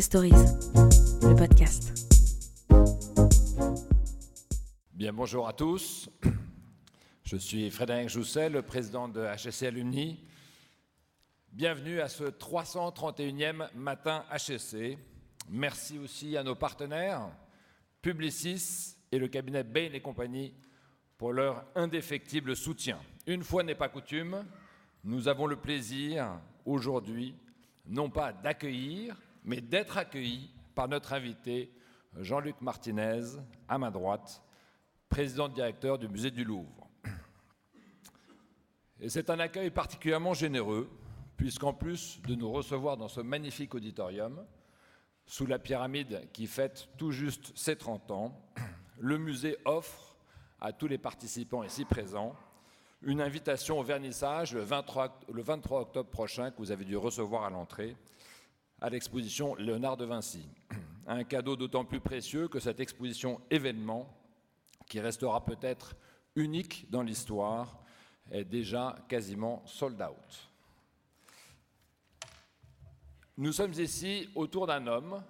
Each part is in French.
Stories, le podcast. Bien, bonjour à tous. Je suis Frédéric Jousset, le président de HEC Alumni. Bienvenue à ce 331e matin HEC. Merci aussi à nos partenaires, Publicis et le cabinet Bain et compagnie, pour leur indéfectible soutien. Une fois n'est pas coutume, nous avons le plaisir aujourd'hui, non pas d'accueillir, mais d'être accueillis par notre invité Jean-Luc Martinez, à ma droite, président directeur du musée du Louvre. Et c'est un accueil particulièrement généreux, puisqu'en plus de nous recevoir dans ce magnifique auditorium, sous la pyramide qui fête tout juste ses 30 ans, le musée offre à tous les participants ici présents une invitation au vernissage le 23, le 23 octobre prochain que vous avez dû recevoir à l'entrée à l'exposition Léonard de Vinci. Un cadeau d'autant plus précieux que cette exposition événement, qui restera peut-être unique dans l'histoire, est déjà quasiment sold out. Nous sommes ici autour d'un homme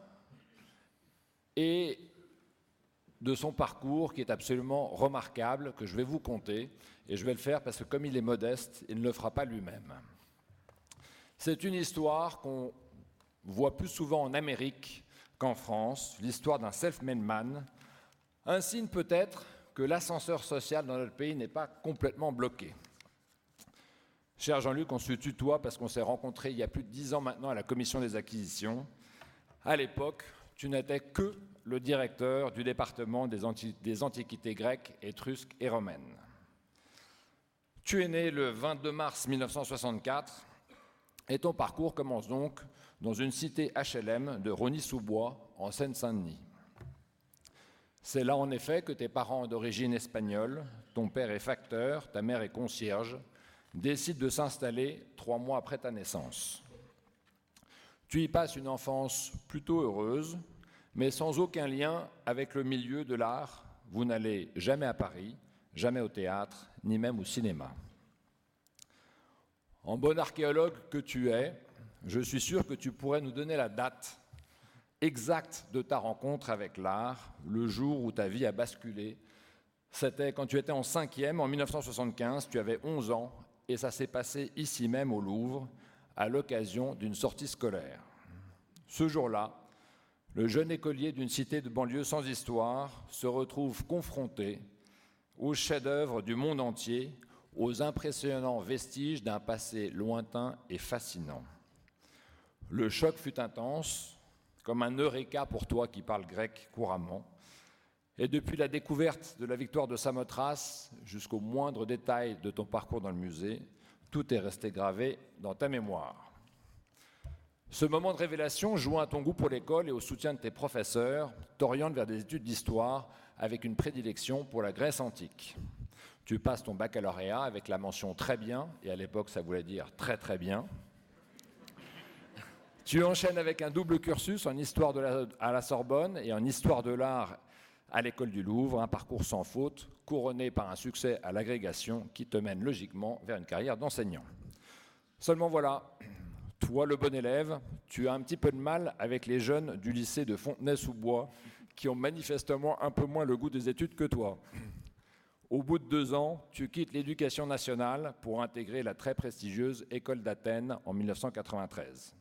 et de son parcours qui est absolument remarquable, que je vais vous conter, et je vais le faire parce que comme il est modeste, il ne le fera pas lui-même. C'est une histoire qu'on voit plus souvent en Amérique qu'en France, l'histoire d'un self-made man, un signe peut-être que l'ascenseur social dans notre pays n'est pas complètement bloqué. Cher Jean-Luc, on se tutoie parce qu'on s'est rencontrés il y a plus de dix ans maintenant à la commission des acquisitions. À l'époque, tu n'étais que le directeur du département des, des, antiquités grecques, étrusques et romaines. Tu es né le 22 mars 1964 et ton parcours commence donc dans une cité HLM de Rony-sous-Bois, en Seine-Saint-Denis. C'est là en effet que tes parents d'origine espagnole, ton père est facteur, ta mère est concierge, décident de s'installer trois mois après ta naissance. Tu y passes une enfance plutôt heureuse, mais sans aucun lien avec le milieu de l'art. Vous n'allez jamais à Paris, jamais au théâtre, ni même au cinéma. En bon archéologue que tu es, je suis sûr que tu pourrais nous donner la date exacte de ta rencontre avec l'art, le jour où ta vie a basculé. C'était quand tu étais en cinquième, en 1975, tu avais 11 ans, et ça s'est passé ici même au Louvre, à l'occasion d'une sortie scolaire. Ce jour-là, le jeune écolier d'une cité de banlieue sans histoire se retrouve confronté aux chefs-d'œuvre du monde entier, aux impressionnants vestiges d'un passé lointain et fascinant. Le choc fut intense, comme un eureka pour toi qui parles grec couramment. Et depuis la découverte de la victoire de Samothrace jusqu'au moindre détail de ton parcours dans le musée, tout est resté gravé dans ta mémoire. Ce moment de révélation, joint à ton goût pour l'école et au soutien de tes professeurs, t'oriente vers des études d'histoire avec une prédilection pour la Grèce antique. Tu passes ton baccalauréat avec la mention très bien, et à l'époque ça voulait dire très très bien. Tu enchaînes avec un double cursus en histoire de à la Sorbonne et en histoire de l'art à l'école du Louvre, un parcours sans faute, couronné par un succès à l'agrégation qui te mène logiquement vers une carrière d'enseignant. Seulement voilà, toi, le bon élève, tu as un petit peu de mal avec les jeunes du lycée de Fontenay-sous-Bois qui ont manifestement un peu moins le goût des études que toi. Au bout de deux ans, tu quittes l'éducation nationale pour intégrer la très prestigieuse École d'Athènes en 1993.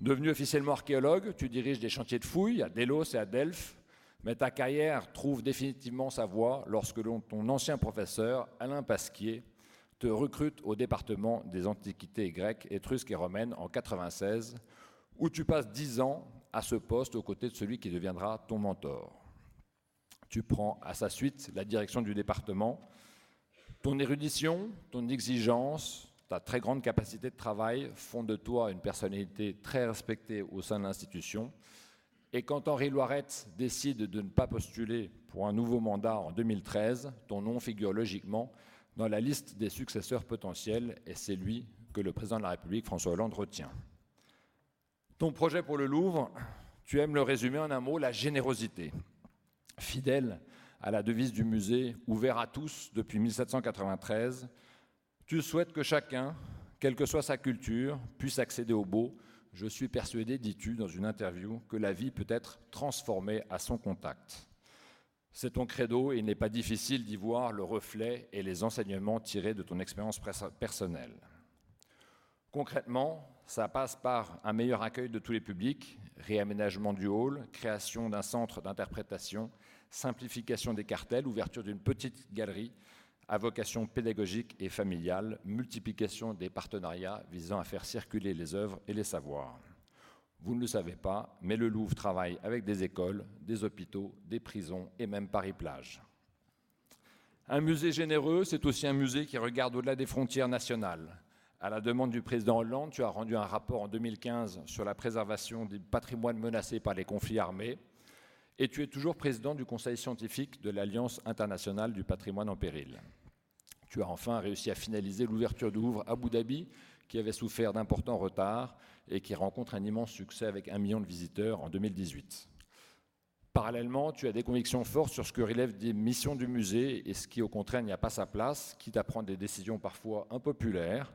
Devenu officiellement archéologue, tu diriges des chantiers de fouilles à Délos et à Delphes, mais ta carrière trouve définitivement sa voie lorsque ton ancien professeur, Alain Pasquier, te recrute au département des antiquités grecques, étrusques et romaines en 96, où tu passes dix ans à ce poste aux côtés de celui qui deviendra ton mentor. Tu prends à sa suite la direction du département. Ton érudition, ton exigence, ta très grande capacité de travail font de toi une personnalité très respectée au sein de l'institution. Et quand Henri Loirette décide de ne pas postuler pour un nouveau mandat en 2013, ton nom figure logiquement dans la liste des successeurs potentiels et c'est lui que le président de la République, François Hollande, retient. Ton projet pour le Louvre, tu aimes le résumer en un mot, la générosité. Fidèle à la devise du musée, ouvert à tous depuis 1793, tu souhaites que chacun, quelle que soit sa culture, puisse accéder au beau, Je suis persuadé, dis-tu dans une interview, que la vie peut être transformée à son contact. C'est ton credo et il n'est pas difficile d'y voir le reflet et les enseignements tirés de ton expérience personnelle. Concrètement, ça passe par un meilleur accueil de tous les publics, réaménagement du hall, création d'un centre d'interprétation, simplification des cartels, ouverture d'une petite galerie à vocation pédagogique et familiale, multiplication des partenariats visant à faire circuler les œuvres et les savoirs. Vous ne le savez pas, mais le Louvre travaille avec des écoles, des hôpitaux, des prisons et même Paris-Plage. Un musée généreux, c'est aussi un musée qui regarde au-delà des frontières nationales. À la demande du président Hollande, tu as rendu un rapport en 2015 sur la préservation du patrimoine menacé par les conflits armés. Et tu es toujours président du conseil scientifique de l'Alliance internationale du patrimoine en péril. Tu as enfin réussi à finaliser l'ouverture du Louvre à Abu Dhabi, qui avait souffert d'importants retards et qui rencontre un immense succès avec un million de visiteurs en 2018. Parallèlement, tu as des convictions fortes sur ce que relève des missions du musée et ce qui, au contraire, n'y a pas sa place, quitte à prendre des décisions parfois impopulaires,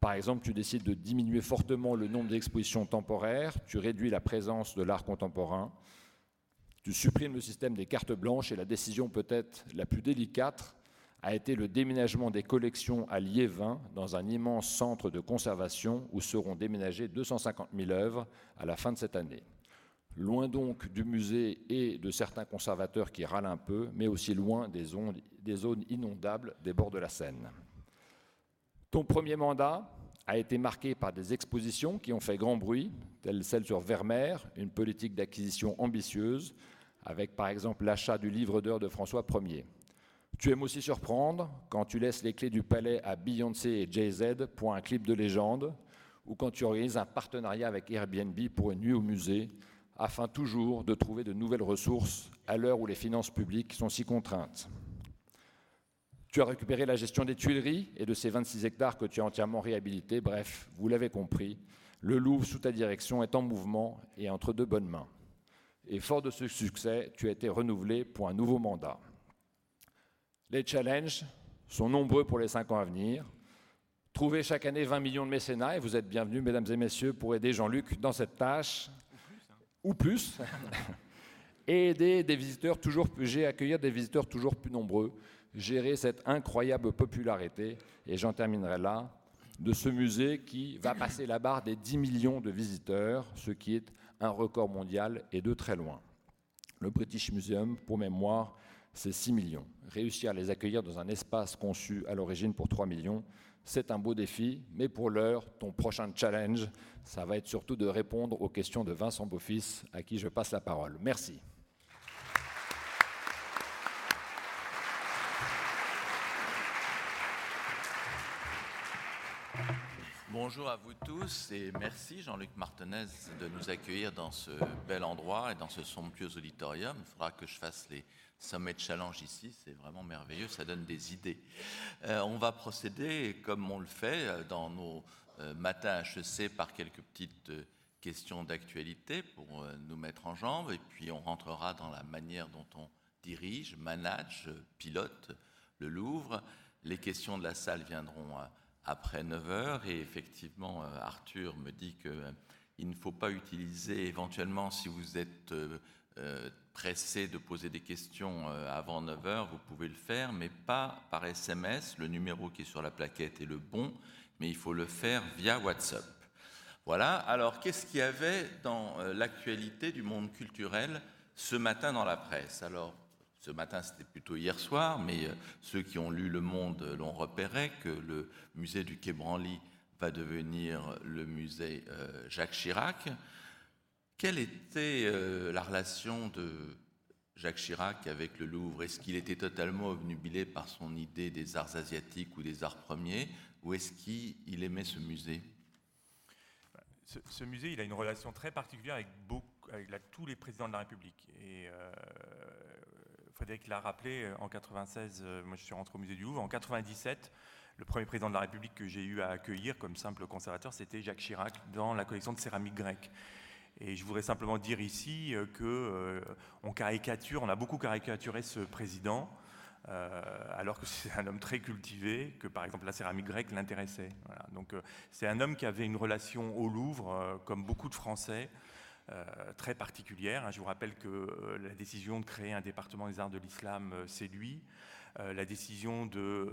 par exemple, tu décides de diminuer fortement le nombre d'expositions temporaires, tu réduis la présence de l'art contemporain, tu supprimes le système des cartes blanches et la décision peut-être la plus délicate a été le déménagement des collections à Liévin dans un immense centre de conservation où seront déménagées 250 000 œuvres à la fin de cette année. Loin donc du musée et de certains conservateurs qui râlent un peu, mais aussi loin des zones, inondables des bords de la Seine. Ton premier mandat a été marqué par des expositions qui ont fait grand bruit, telles celles sur Vermeer, une politique d'acquisition ambitieuse, avec par exemple l'achat du livre d'heures de François Ier. Tu aimes aussi surprendre quand tu laisses les clés du palais à Beyoncé et Jay-Z pour un clip de légende, ou quand tu organises un partenariat avec Airbnb pour une nuit au musée, afin toujours de trouver de nouvelles ressources à l'heure où les finances publiques sont si contraintes. Tu as récupéré la gestion des Tuileries et de ces 26 hectares que tu as entièrement réhabilités. Bref, vous l'avez compris, le Louvre sous ta direction est en mouvement et entre de bonnes mains. Et fort de ce succès, tu as été renouvelé pour un nouveau mandat. Les challenges sont nombreux pour les cinq ans à venir. Trouvez chaque année 20 millions de mécénats et vous êtes bienvenus, mesdames et messieurs, pour aider Jean-Luc dans cette tâche. Ou plus. Hein. et aider des visiteurs toujours plus, accueillir des visiteurs toujours plus nombreux gérer cette incroyable popularité. Et j'en terminerai là, de ce musée qui va passer la barre des 10 millions de visiteurs, ce qui est un record mondial et de très loin. Le British Museum, pour mémoire, c'est 6 millions. Réussir à les accueillir dans un espace conçu à l'origine pour 3 millions, c'est un beau défi, mais pour l'heure, ton prochain challenge, ça va être surtout de répondre aux questions de Vincent Beaufils, à qui je passe la parole. Merci. Bonjour à vous tous et merci Jean-Luc Martinez de nous accueillir dans ce bel endroit et dans ce somptueux auditorium. Il faudra que je fasse les sommets de challenge ici, c'est vraiment merveilleux, ça donne des idées. Euh, on va procéder comme on le fait euh, dans nos euh, matins HEC par quelques petites questions d'actualité pour nous mettre en jambes et puis on rentrera dans la manière dont on dirige, manage, pilote le Louvre. Les questions de la salle viendront après 9 heures. Et effectivement, euh, Arthur me dit qu'il euh, ne faut pas utiliser éventuellement, si vous êtes euh, pressé de poser des questions avant 9 heures, vous pouvez le faire, mais pas par SMS. Le numéro qui est sur la plaquette est le bon, mais il faut le faire via WhatsApp. Voilà, alors qu'est-ce qu'il y avait dans l'actualité du monde culturel ce matin dans la presse? Alors, ce matin, c'était plutôt hier soir, mais euh, ceux qui ont lu Le Monde l'ont repéré que le musée du Quai Branly va devenir le musée euh, Jacques Chirac. Quelle était euh, la relation de Jacques Chirac avec le Louvre? Est-ce qu'il était totalement obnubilé par son idée des arts asiatiques ou des arts premiers Ou est-ce qu'il aimait ce musée? Ce, musée, il a une relation très particulière avec, tous les présidents de la République. Frédéric l'a rappelé, euh, en 96, euh, moi je suis rentré au musée du Louvre. En 97, le premier président de la République que j'ai eu à accueillir comme simple conservateur, c'était Jacques Chirac dans la collection de céramique grecque. Et je voudrais simplement dire ici euh, que on caricature, on a beaucoup caricaturé ce président. alors que c'est un homme très cultivé, que par exemple la céramique grecque l'intéressait. Donc c'est un homme qui avait une relation au Louvre, comme beaucoup de Français, très particulière. Je vous rappelle que la décision de créer un département des arts de l'islam, c'est lui. la décision de,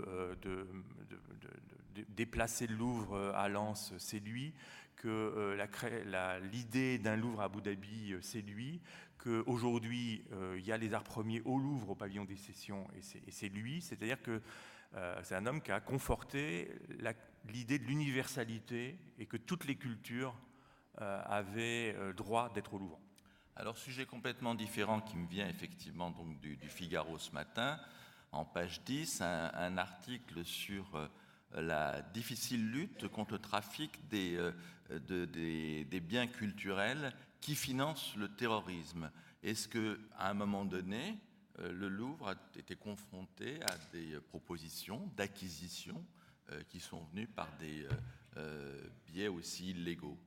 déplacer le Louvre à Lens, c'est lui que euh, l'idée d'un Louvre à Abu Dhabi, euh, c'est lui, qu'aujourd'hui, euh, il y a les arts premiers au Louvre, au pavillon des sessions, et c'est lui. C'est-à-dire que c'est un homme qui a conforté l'idée de l'universalité et que toutes les cultures avaient droit d'être au Louvre. Alors, sujet complètement différent qui me vient effectivement donc du, Figaro ce matin, en page 10, un, article sur la difficile lutte contre le trafic des, des, biens culturels qui financent le terrorisme. Est-ce qu'à un moment donné, euh, le Louvre a été confronté à des propositions d'acquisition euh, qui sont venues par des euh, biais aussi illégaux?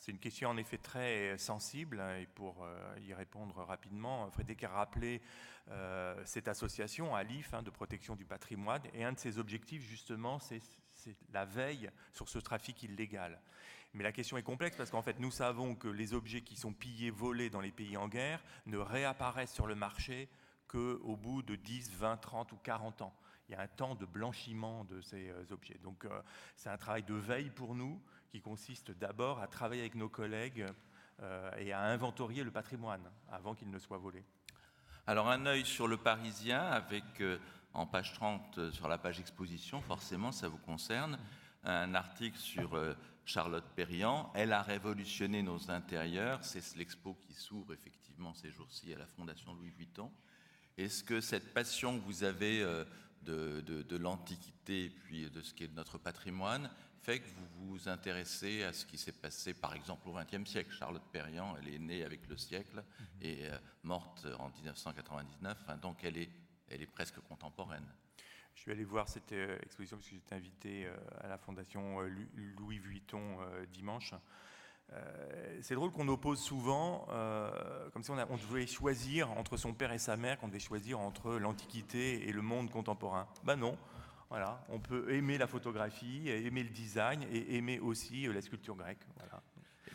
C'est une question en effet très sensible hein, et pour y répondre rapidement, Frédéric a rappelé cette association ALIF hein, de protection du patrimoine et un de ses objectifs justement c'est la veille sur ce trafic illégal. Mais la question est complexe parce qu'en fait, nous savons que les objets qui sont pillés, volés dans les pays en guerre ne réapparaissent sur le marché qu'au bout de 10, 20, 30 ou 40 ans. Il y a un temps de blanchiment de ces euh, objets. Donc euh, c'est un travail de veille pour nous qui consiste d'abord à travailler avec nos collègues euh, et à inventorier le patrimoine avant qu'il ne soit volé. Alors un œil sur le Parisien avec en page 30 sur la page exposition, forcément ça vous concerne, un article sur Charlotte Perriand. Elle a révolutionné nos intérieurs. C'est l'expo qui s'ouvre effectivement ces jours-ci à la Fondation Louis Vuitton. Est-ce que cette passion que vous avez euh, de, l'Antiquité puis de ce qui est notre patrimoine fait que vous vous intéressez à ce qui s'est passé par exemple au XXe siècle Charlotte Perriand, elle est née avec le siècle et euh, morte en 1999, donc elle est, elle est presque contemporaine. Je suis allé voir cette euh, exposition parce que j'étais invité euh, à la Fondation Louis Vuitton dimanche. C'est drôle qu'on oppose souvent, comme si on, devait choisir entre son père et sa mère, qu'on devait choisir entre l'Antiquité et le monde contemporain. Ben non, voilà, on peut aimer la photographie, aimer le design et aimer aussi la sculpture grecque.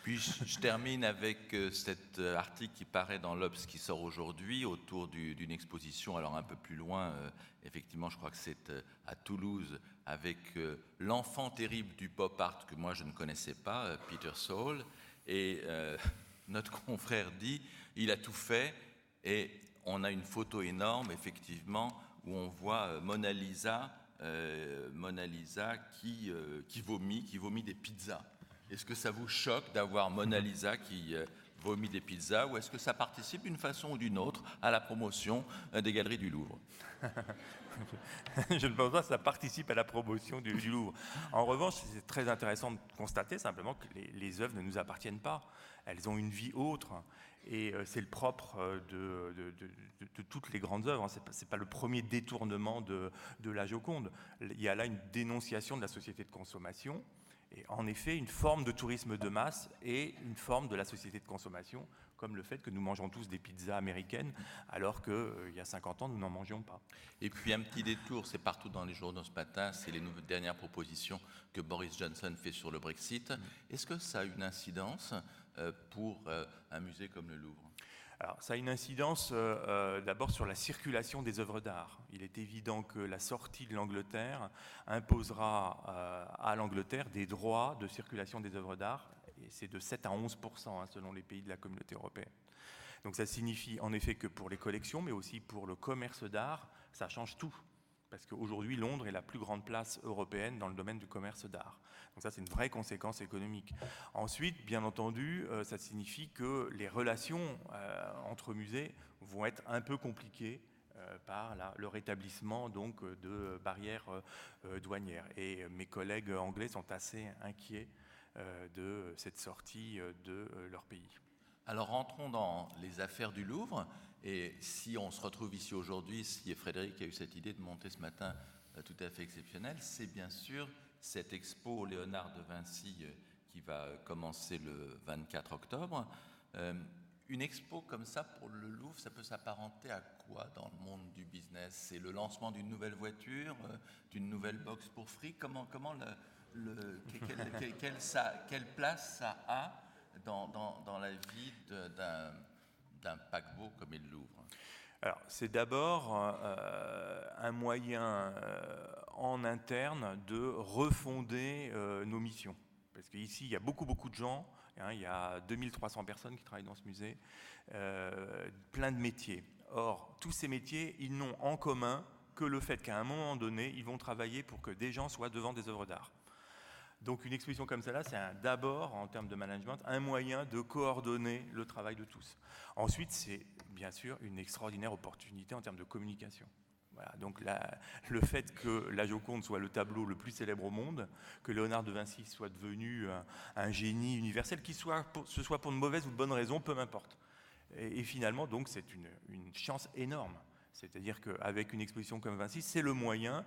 Puis je, termine avec euh, cet euh, article qui paraît dans l'Obs qui sort aujourd'hui autour d'une exposition, alors un peu plus loin, euh, effectivement je crois que c'est à Toulouse, avec l'enfant terrible du pop art que moi je ne connaissais pas, Peter Saul. Et notre confrère dit, il a tout fait et on a une photo énorme effectivement où on voit Mona Lisa, Mona Lisa qui, qui vomit, qui vomit des pizzas. Est-ce que ça vous choque d'avoir Mona Lisa qui euh, vomit des pizzas ou est-ce que ça participe d'une façon ou d'une autre à la promotion euh, des galeries du Louvre? Je ne pense pas que ça participe à la promotion du, Louvre. En revanche, c'est très intéressant de constater simplement que les, œuvres ne nous appartiennent pas. Elles ont une vie autre. Et euh, c'est le propre de, de, toutes les grandes œuvres. Ce n'est pas, le premier détournement de, de la Joconde. Il y a là une dénonciation de la société de consommation en effet une forme de tourisme de masse et une forme de la société de consommation, comme le fait que nous mangeons tous des pizzas américaines, alors qu'il euh, y a 50 ans, nous n'en mangions pas. Et puis un petit détour, c'est partout dans les journaux ce matin, c'est les dernières propositions que Boris Johnson fait sur le Brexit. Mm. Est-ce que ça a une incidence euh, pour euh, un musée comme le Louvre? Ça a une incidence euh, euh, d'abord sur la circulation des œuvres d'art. Il est évident que la sortie de l'Angleterre imposera euh, à l'Angleterre des droits de circulation des œuvres d'art, et c'est de 7 à 11 hein, selon les pays de la communauté européenne. Donc ça signifie en effet que pour les collections, mais aussi pour le commerce d'art, ça change tout parce qu'aujourd'hui, Londres est la plus grande place européenne dans le domaine du commerce d'art. Donc ça, c'est une vraie conséquence économique. Ensuite, bien entendu, euh, ça signifie que les relations euh, entre musées vont être un peu compliquées euh, par le rétablissement donc de barrières douanières. Et mes collègues anglais sont assez inquiets de cette sortie de leur pays. Alors rentrons dans les affaires du Louvre. Et si on se retrouve ici aujourd'hui, si Frédéric a eu cette idée de monter ce matin euh, tout à fait exceptionnelle, c'est bien sûr cette expo Léonard de Vinci euh, qui va commencer le 24 octobre. Euh, une expo comme ça pour le Louvre, ça peut s'apparenter à quoi dans le monde du business? C'est le lancement d'une nouvelle voiture, euh, d'une nouvelle box pour fric? Comment, comment le, quelle, place ça a dans, dans, dans la vie d'un paquebot comme le Louvre? C'est d'abord euh, un moyen euh, en interne de refonder euh, nos missions. Parce qu'ici, il y a beaucoup, beaucoup de gens Hein, il y a 2300 personnes qui travaillent dans ce musée, plein de métiers. Or, tous ces métiers, ils n'ont en commun que le fait qu'à un moment donné, ils vont travailler pour que des gens soient devant des œuvres d'art. Donc une exposition comme celle-là, c'est d'abord, en termes de management, un moyen de coordonner le travail de tous. Ensuite, c'est bien sûr une extraordinaire opportunité en termes de communication donc le fait que la Joconde soit le tableau le plus célèbre au monde, que Léonard de Vinci soit devenu un, génie universel, qu'il soit ce soit pour une mauvaise ou de bonne raison, peu m'importe. Et, finalement, donc, c'est une, chance énorme. C'est-à-dire qu'avec une exposition comme Vinci, c'est le moyen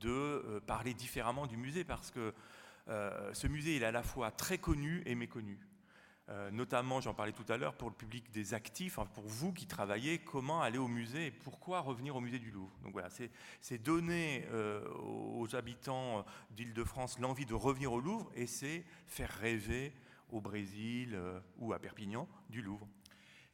de euh, parler différemment du musée, parce que euh, ce musée, est à la fois très connu et méconnu. Euh, notamment, j'en parlais tout à l'heure, pour le public des actifs, pour vous qui travaillez, comment aller au musée et pourquoi revenir au musée du Louvre. Donc voilà, c'est donner euh, aux habitants d'Île-de-France l'envie de revenir au Louvre et c'est faire rêver au Brésil euh, ou à Perpignan du Louvre.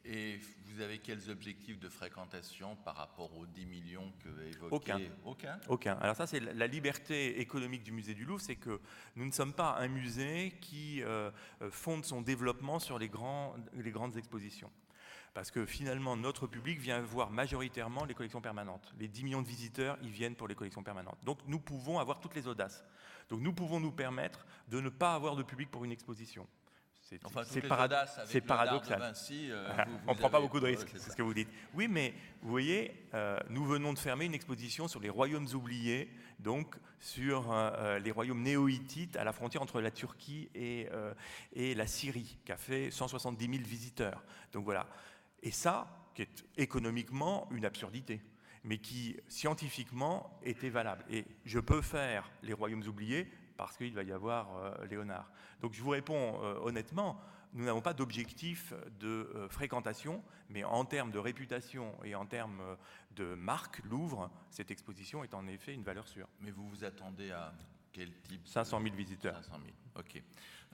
Et vous avez quels objectifs de fréquentation par rapport aux 10 millions que évoqué Aucun. Aucun. Aucun. Alors ça, c'est la liberté économique du musée du Louvre, c'est que nous ne sommes pas un musée qui euh, fonde son développement sur les, grands, les grandes expositions. Parce que finalement, notre public vient voir majoritairement les collections permanentes. Les 10 millions de visiteurs, ils viennent pour les collections permanentes. Donc nous pouvons avoir toutes les audaces. Donc nous pouvons nous permettre de ne pas avoir de public pour une exposition. C'est enfin, paradoxal. Vinci, euh, on ne prend pas beaucoup de risques, c'est ce que vous dites. Oui, mais vous voyez, euh, nous venons de fermer une exposition sur les royaumes oubliés, donc sur euh, les royaumes néo-hittites à la frontière entre la Turquie et, et la Syrie, qui a fait 170 000 visiteurs. Donc voilà. Et ça, qui est économiquement une absurdité mais qui scientifiquement était valable. Et je peux faire les royaumes oubliés parce qu'il va y avoir euh, Léonard. Donc je vous réponds euh, honnêtement, nous n'avons pas d'objectif de euh, fréquentation, mais en termes de réputation et en termes de marque, Louvre, cette exposition est en effet une valeur sûre. Mais vous vous attendez à quel type 500 000 visiteurs. 500 000, ok.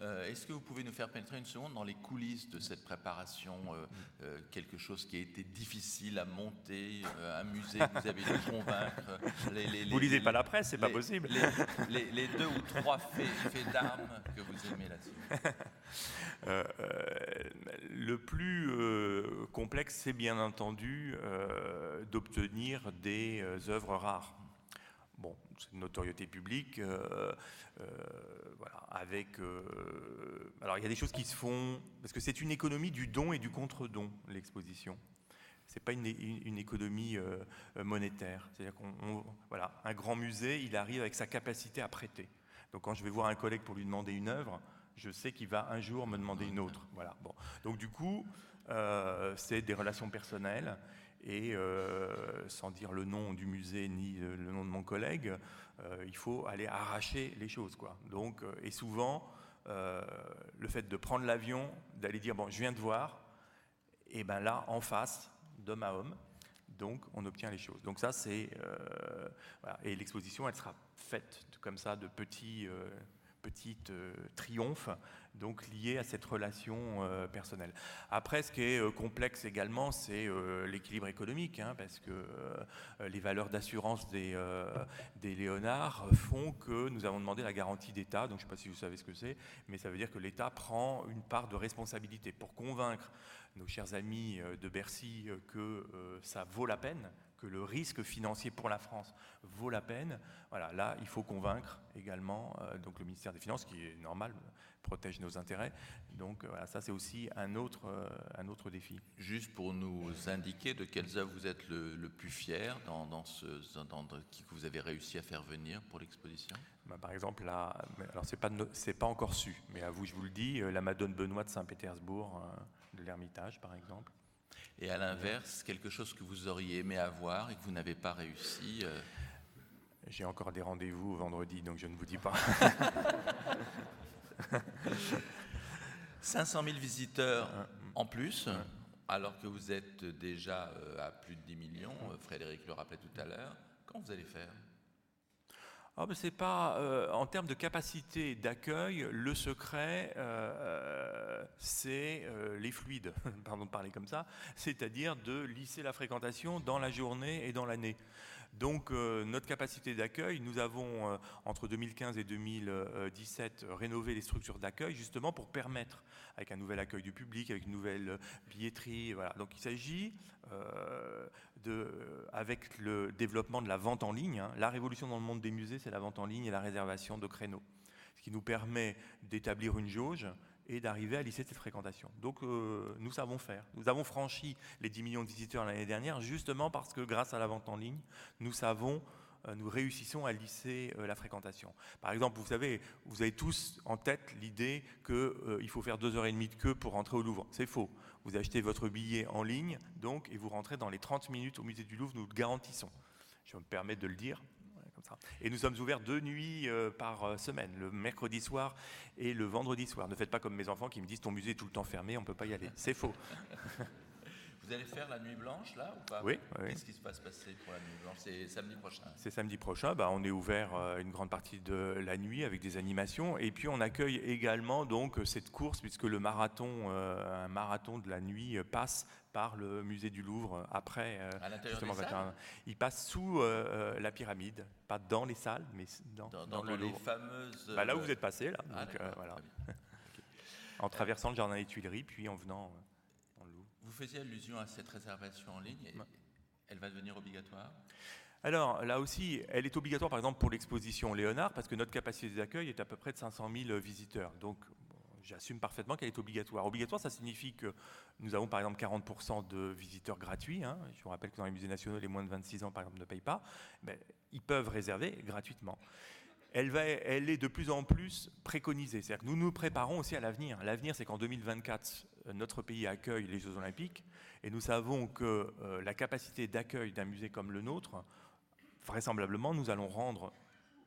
Euh, est-ce que vous pouvez nous faire pénétrer une seconde dans les coulisses de cette préparation euh, euh, Quelque chose qui a été difficile à monter, un musée que vous avez dû convaincre les, les, Vous lisez pas la presse, c'est pas possible. Les, deux ou trois faits, d'armes que vous aimez là-dessus. le plus complexe, c'est bien entendu d'obtenir des œuvres rares bon, c'est une notoriété publique, euh, euh, voilà, avec... Euh, alors il y a des choses qui se font, parce que c'est une économie du don et du contre-don, l'exposition. C'est pas une, une, économie monétaire. C'est-à-dire qu'on, voilà, un grand musée, il arrive avec sa capacité à prêter. Donc quand je vais voir un collègue pour lui demander une œuvre, je sais qu'il va un jour me demander une autre. Voilà. Bon. Donc du coup, c'est des relations personnelles et euh, sans dire le nom du musée ni le nom de mon collègue, euh, il faut aller arracher les choses. Quoi. Donc, euh, et souvent, le fait de prendre l'avion, d'aller dire bon, je viens de voir, et ben là, en face, d'homme à homme, donc on obtient les choses. Donc ça, c'est et l'exposition, elle sera faite comme ça de petits petite euh, donc lié à cette relation euh, personnelle. Après, ce qui est euh, complexe également, c'est l'équilibre économique, hein, parce que les valeurs d'assurance des, des Léonards font que nous avons demandé la garantie d'État. Donc, je ne sais pas si vous savez ce que c'est, mais ça veut dire que l'État prend une part de responsabilité pour convaincre nos chers amis de Bercy que ça vaut la peine que le risque financier pour la France vaut la peine. Voilà, là, il faut convaincre également euh, donc le ministère des Finances, qui est normal, protège nos intérêts. Donc voilà, ça c'est aussi un autre, euh, un autre défi. Juste pour nous indiquer de quelles œuvres vous êtes le, plus fier dans, dans ce, dans, qui que vous avez réussi à faire venir pour l'exposition? Bah, Par exemple, là, alors c'est pas, c'est pas encore su, mais à vous je vous le dis, euh, la Madone Benoît de Saint-Pétersbourg, de l'Ermitage par exemple. Et à l'inverse, quelque chose que vous auriez aimé avoir et que vous n'avez pas réussi euh, J'ai encore des rendez-vous vendredi, donc je ne vous dis pas. 500 000 visiteurs en plus. alors que vous êtes déjà euh, à plus de 10 millions, euh, Frédéric le rappelait tout à l'heure, comment vous allez faire? Ah c'est pas euh, en termes de capacité d'accueil, le secret, c'est les fluides, pardon de parler comme ça, c'est-à-dire de lisser la fréquentation dans la journée et dans l'année. Donc euh, notre capacité d'accueil, nous avons euh, entre 2015 et 2017 rénové les structures d'accueil justement pour permettre, avec un nouvel accueil du public, avec une nouvelle billetterie. Donc il s'agit euh, avec le développement de la vente en ligne, hein. la révolution dans le monde des musées, c'est la vente en ligne et la réservation de créneaux, ce qui nous permet d'établir une jauge et d'arriver à lisser cette fréquentation. Donc euh, nous savons faire. Nous avons franchi les 10 millions de visiteurs l'année dernière justement parce que grâce à la vente en ligne, nous savons euh, nous réussissons à lisser euh, la fréquentation. Par exemple, vous savez, vous avez tous en tête l'idée qu'il faut faire deux heures et demie de queue pour rentrer au Louvre. C'est faux. Vous achetez votre billet en ligne, donc, et vous rentrez dans les 30 minutes au musée du Louvre, nous le garantissons. Je me permets de le dire, et nous sommes ouverts deux nuits euh, par euh, semaine, le mercredi soir et le vendredi soir. Ne faites pas comme mes enfants qui me disent ton musée est tout le temps fermé, on ne peut pas y aller. C'est faux. Vous allez faire la nuit blanche là ou pas? Oui. Qu'est-ce qui se passe passer pour la nuit blanche? C'est samedi prochain. C'est samedi prochain. Bah, on est ouvert euh, une grande partie de la nuit avec des animations et puis on accueille également donc cette course puisque le marathon, un marathon de la nuit passe par le musée du Louvre après justement Il passe sous la pyramide, pas dans les salles, mais dans, dans, le les fameuses. Bah, là où vous êtes passé, là. Ah, voilà. en traversant le jardin des Tuileries, puis en venant dans le Louvre. Vous faisiez allusion à cette réservation en ligne. Elle va devenir obligatoire? Alors là aussi, elle est obligatoire par exemple pour l'exposition Léonard parce que notre capacité d'accueil est à peu près de 500 000 visiteurs. Donc j'assume parfaitement qu'elle est obligatoire. Obligatoire, ça signifie que nous avons par exemple 40% de visiteurs gratuits. Hein. Je vous rappelle que dans les musées nationaux, les moins de 26 ans par exemple ne payent pas. Mais ils peuvent réserver gratuitement. Elle, est de plus en plus préconisée. C'est-à-dire que nous nous préparons aussi à l'avenir. L'avenir, c'est qu'en 2024, notre pays accueille les Jeux Olympiques et nous savons que euh, la capacité d'accueil d'un musée comme le nôtre, vraisemblablement, nous allons rendre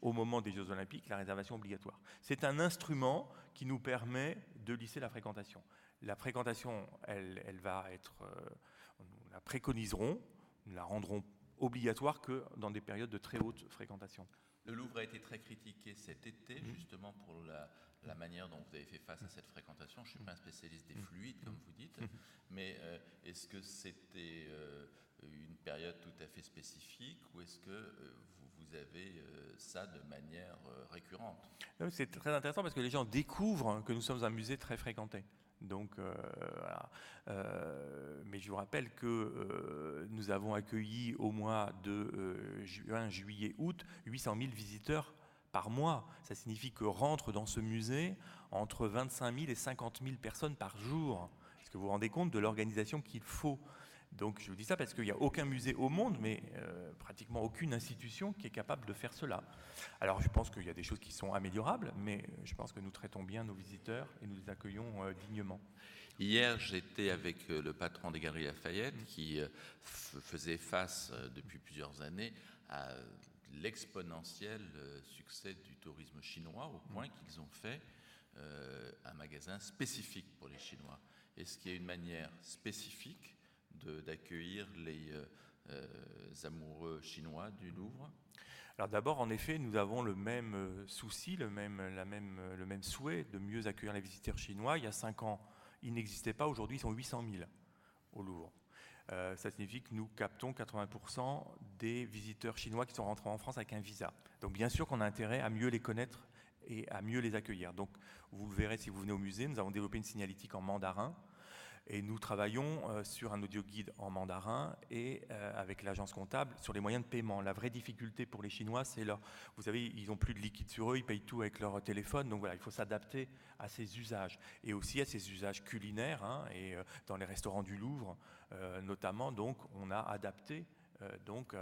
au moment des Jeux Olympiques la réservation obligatoire. C'est un instrument qui nous permet de lisser la fréquentation. La fréquentation, elle, elle va être, euh, nous la préconiserons, nous la rendrons obligatoire que dans des périodes de très haute fréquentation. Le Louvre a été très critiqué cet été, mmh. justement pour la, manière dont vous avez fait face à cette fréquentation. Je ne suis pas un spécialiste des mmh. fluides, comme vous dites, mmh. mais euh, est-ce que c'était euh, une période tout à fait spécifique ou est-ce que vous avez euh, ça de manière euh, récurrente. C'est très intéressant parce que les gens découvrent que nous sommes un musée très fréquenté. Donc, euh, mais je vous rappelle que nous avons accueilli au mois de juin, juillet, août 800 000 visiteurs par mois. Ça signifie que rentrent dans ce musée entre 25 000 et 50 000 personnes par jour. Est-ce que vous vous rendez compte de l'organisation qu'il faut donc je vous dis ça parce qu'il n'y a aucun musée au monde, mais euh, pratiquement aucune institution qui est capable de faire cela. Alors je pense qu'il y a des choses qui sont améliorables, mais euh, je pense que nous traitons bien nos visiteurs et nous les accueillons euh, dignement. Hier, j'étais avec le patron des Galeries Lafayette mm. qui faisait face depuis plusieurs années à l'exponentiel succès du tourisme chinois, au point mm. qu'ils ont fait un magasin spécifique pour les Chinois. Est-ce qu'il y a une manière spécifique d'accueillir les euh, euh, amoureux chinois du Louvre alors d'abord, en effet, nous avons le même euh, souci, le même, souhait de mieux accueillir les visiteurs chinois. Il y a cinq ans, ils n'existaient pas. Aujourd'hui, ils sont 800 000 au Louvre. ça signifie que nous captons 80% des visiteurs chinois qui sont rentrés en France avec un visa. Donc bien sûr qu'on a intérêt à mieux les connaître et à mieux les accueillir. Donc vous le verrez si vous venez au musée, nous avons développé une signalétique en mandarin et nous travaillons euh, sur un audio guide en mandarin et euh, avec l'agence comptable sur les moyens de paiement. La vraie difficulté pour les Chinois, c'est leur. Vous savez, ils n'ont plus de liquide sur eux, ils payent tout avec leur téléphone. Donc voilà, il faut s'adapter à ces usages et aussi à ces usages culinaires. Hein, et euh, dans les restaurants du Louvre, notamment, donc, on a adapté donc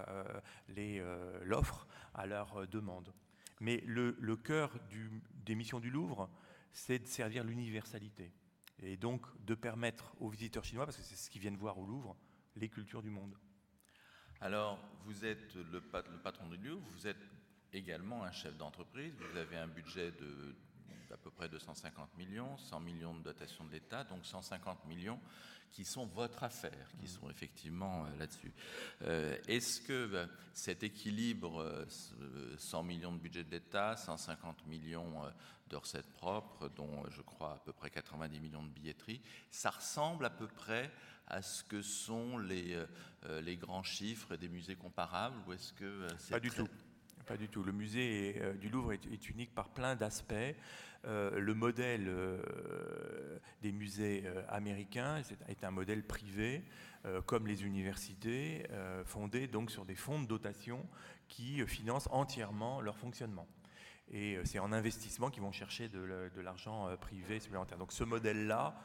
l'offre à leurs demandes. Mais le, cœur des missions du Louvre, c'est de servir l'universalité et donc de permettre aux visiteurs chinois, parce que c'est ce qu'ils viennent voir au Louvre, les cultures du monde. Alors, vous êtes le, patron du Louvre, vous êtes également un chef d'entreprise, vous avez un budget de à peu près 250 millions, 100 millions de dotation de l'État, donc 150 millions qui sont votre affaire, qui sont effectivement euh, là-dessus. Euh, est-ce que ben, cet équilibre, 100 millions de budget de l'État, 150 millions de recettes propres, dont je crois à peu près 90 millions de billetterie, ça ressemble à peu près à ce que sont les, les grands chiffres des musées comparables ou est-ce que c'est Pas du tout. Pas du tout. Le musée euh, du Louvre est, unique par plein d'aspects. Euh, le modèle euh, des musées américains est, un modèle privé, comme les universités, fondé donc sur des fonds de dotation qui financent entièrement leur fonctionnement. Et c'est en investissement qu'ils vont chercher de l'argent privé supplémentaire. Donc ce modèle-là,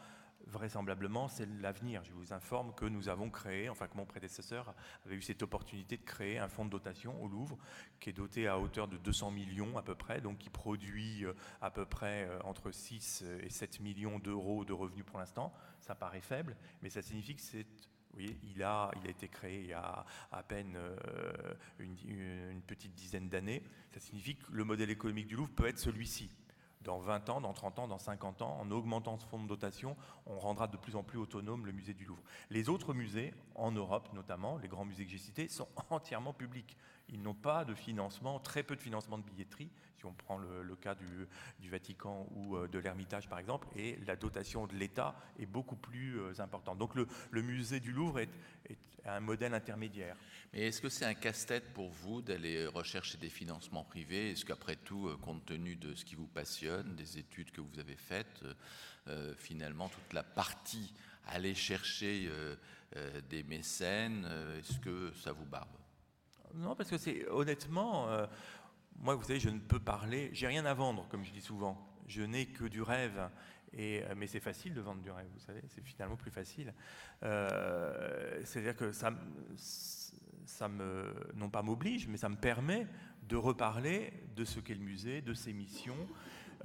vraisemblablement, c'est l'avenir. Je vous informe que nous avons créé, enfin que mon prédécesseur avait eu cette opportunité de créer un fonds de dotation au Louvre, qui est doté à hauteur de 200 millions à peu près, donc qui produit euh, à peu près euh, entre 6 et 7 millions d'euros de revenus pour l'instant. Ça paraît faible, mais ça signifie que c'est oui, il a, il a été créé il y a à peine euh, une petite dizaine d'années. Ça signifie que le modèle économique du Louvre peut être celui-ci dans 20 ans, dans 30 ans, dans 50 ans, en augmentant ce fonds de dotation, on rendra de plus en plus autonome le musée du Louvre. Les autres musées, en Europe notamment, les grands musées que j'ai cités, sont entièrement publics. Ils n'ont pas de financement, très peu de financement de billetterie, si on prend le, cas du, Vatican ou euh, de l'Ermitage par exemple, et la dotation de l'État est beaucoup plus euh, importante. Donc le, musée du Louvre est, un modèle intermédiaire. Mais est-ce que c'est un casse-tête pour vous d'aller rechercher des financements privés? Est-ce qu'après tout, euh, compte tenu de ce qui vous passionne, des études que vous avez faites, finalement toute la partie aller chercher des mécènes, est-ce que ça vous barbe? Non, parce que c'est honnêtement, euh, moi, vous savez, je ne peux parler, j'ai rien à vendre, comme je dis souvent. Je n'ai que du rêve. Euh, mais c'est facile de vendre du rêve, vous savez, c'est finalement plus facile. Euh, c'est-à-dire que ça, ça me, non pas m'oblige, mais ça me permet de reparler de ce qu'est le musée, de ses missions.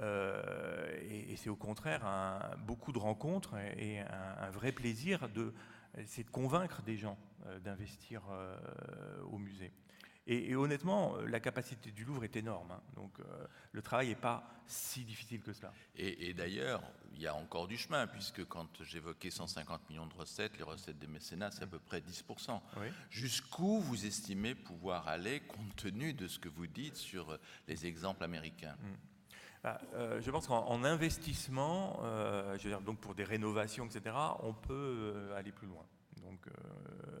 et, c'est au contraire un, beaucoup de rencontres et, un, vrai plaisir de, c'est de convaincre des gens d'investir au musée. Et, honnêtement, la capacité du Louvre est énorme. Hein. donc euh, le travail n'est pas si difficile que cela. Et, d'ailleurs, il y a encore du chemin, puisque quand j'évoquais 150 millions de recettes, les recettes des mécénats, c'est à peu près 10%. Jusqu'où vous estimez pouvoir aller, compte tenu de ce que vous dites sur les exemples américains? Hmm. bah, euh, je pense qu'en investissement, euh, je veux dire, donc pour des rénovations, etc., on peut aller plus loin. Donc, euh,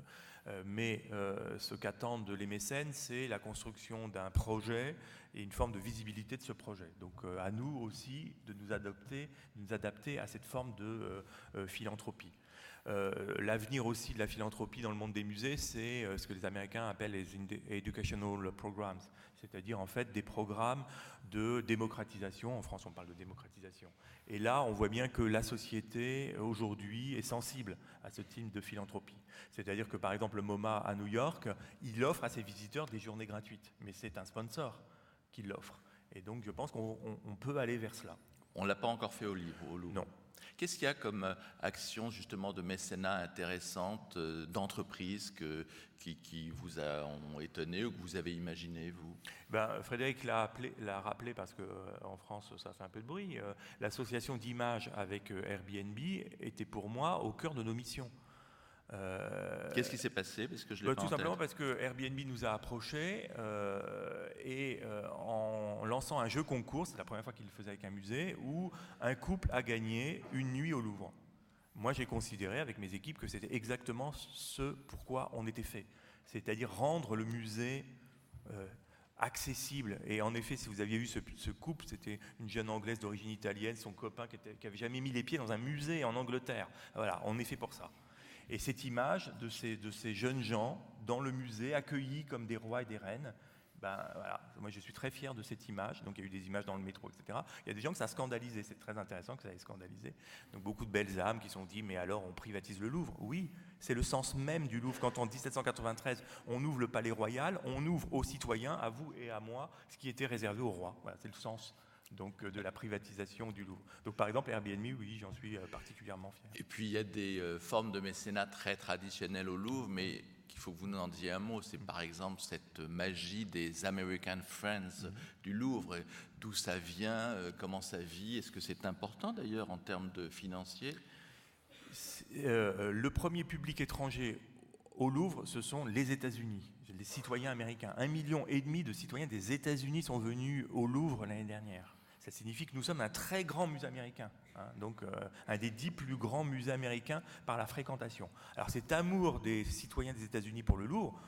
mais euh, ce qu'attendent les mécènes, c'est la construction d'un projet et une forme de visibilité de ce projet. Donc euh, à nous aussi de nous adapter, de nous adapter à cette forme de philanthropie. L'avenir aussi de la philanthropie dans le monde des musées, c'est ce que les Américains appellent les educational programs, c'est-à-dire en fait des programmes de démocratisation. En France, on parle de démocratisation. Et là, on voit bien que la société aujourd'hui est sensible à ce type de philanthropie. C'est-à-dire que par exemple, le MoMA à New York, il offre à ses visiteurs des journées gratuites, mais c'est un sponsor qui l'offre. Et donc, je pense qu'on peut aller vers cela. On ne l'a pas encore fait au, livre, au Louvre. Non. Qu'est-ce qu'il y a comme euh, action justement de mécénat intéressante, euh, d'entreprise qui, vous a, ont étonné ou que vous avez imaginé, vous? Ben, Frédéric l'a rappelé parce qu'en euh, France, ça fait un peu de bruit. L'association d'images avec Airbnb était pour moi au cœur de nos missions. Euh, Qu'est-ce qui s'est passé? Parce que je bah, Tout simplement parce que Airbnb nous a approchés euh, et euh, en lançant un jeu concours, c'est la première fois qu'il le faisait avec un musée, où un couple a gagné une nuit au Louvre. Moi, j'ai considéré avec mes équipes que c'était exactement ce pourquoi on était fait, c'est-à-dire rendre le musée accessible. Et en effet, si vous aviez vu ce, couple, c'était une jeune anglaise d'origine italienne, son copain qui, n'avait jamais mis les pieds dans un musée en Angleterre. Voilà, on est fait pour ça. Et cette image de ces, jeunes gens dans le musée, accueillis comme des rois et des reines, ben, voilà. Moi, je suis très fier de cette image. Donc, il y a eu des images dans le métro, etc. Il y a des gens que ça a scandalisé. C'est très intéressant que ça ait scandalisé. Donc, beaucoup de belles âmes qui sont dit, mais alors, on privatise le Louvre? Oui, c'est le sens même du Louvre. Quand en 1793, on ouvre le palais royal, on ouvre aux citoyens, à vous et à moi, ce qui était réservé rois. Voilà, c'est le sens donc euh, de la privatisation du Louvre. Donc par exemple Airbnb, oui, j'en suis euh, particulièrement fier. Et puis il y a des euh, formes de mécénat très traditionnelles au Louvre, mais il faut que vous nous en disiez un mot. C'est par exemple cette magie des American Friends du Louvre. D'où ça vient, comment ça vit, est-ce que c'est important d'ailleurs en termes de financier euh, Le premier public étranger au Louvre, ce sont les États-Unis, les citoyens américains. Un million et demi de citoyens des États-Unis sont venus au Louvre l'année dernière. Ça signifie que nous sommes un très grand musée américain, hein. donc euh, un des dix plus grands musées américains par la fréquentation. Alors cet amour des citoyens des États-Unis pour le Louvre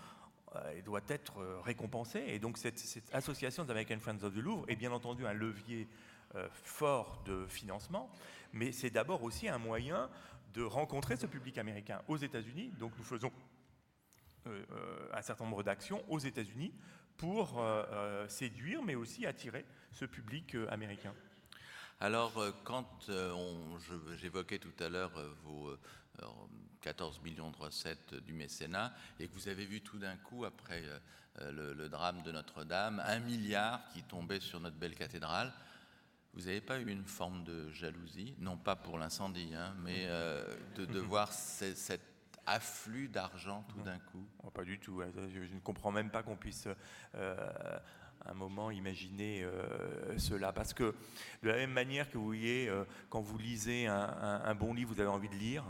euh, doit être euh, récompensé, et donc cette, association des American Friends of the Louvre est bien entendu un levier fort de financement, mais c'est d'abord aussi un moyen de rencontrer ce public américain aux États-Unis. Donc nous faisons un certain nombre d'actions aux États-Unis pour euh, euh, séduire, mais aussi attirer ce public euh, américain. Alors, quand j'évoquais tout à l'heure vos 14 millions de recettes du mécénat, et que vous avez vu tout d'un coup, après le, drame de Notre-Dame, un milliard qui tombait sur notre belle cathédrale, vous n'avez pas eu une forme de jalousie, non pas pour l'incendie, hein, mais de, de voir cette afflux d'argent tout d'un coup oh, Pas du tout. Je, ne comprends même pas qu'on puisse euh, un moment imaginer euh, cela. Parce que de la même manière que vous voyez, euh, quand vous lisez un, bon livre, vous avez envie de lire,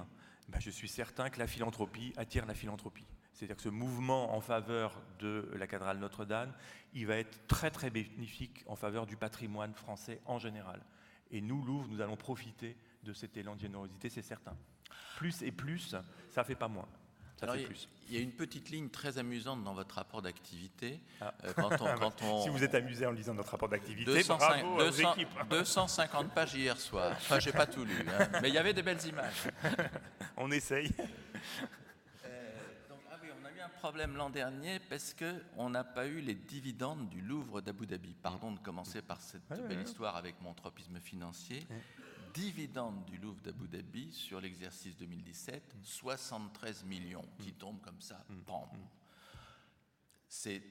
ben, je suis certain que la philanthropie attire la philanthropie. C'est-à-dire que ce mouvement en faveur de la cathédrale Notre-Dame, il va être très très bénéfique en faveur du patrimoine français en général. Et nous, Louvre, nous allons profiter de cet élan de générosité, c'est certain plus et plus, ça fait pas moins. Ça fait il, plus. il y a une petite ligne très amusante dans votre rapport d'activité. Ah. Euh, si vous êtes amusé en lisant notre rapport d'activité, 200, bravo 250 pages hier soir. Enfin, j'ai pas tout lu, hein. mais il y avait des belles images. on essaye. Euh, ah on a eu un problème l'an dernier parce qu'on n'a pas eu les dividendes du Louvre d'Abu Dhabi. Pardon de commencer par cette belle histoire avec mon tropisme financier dividendes du Louvre d'Abu Dhabi sur l'exercice 2017, 73 millions qui mm. tombent comme ça. Mm. Mm. C'est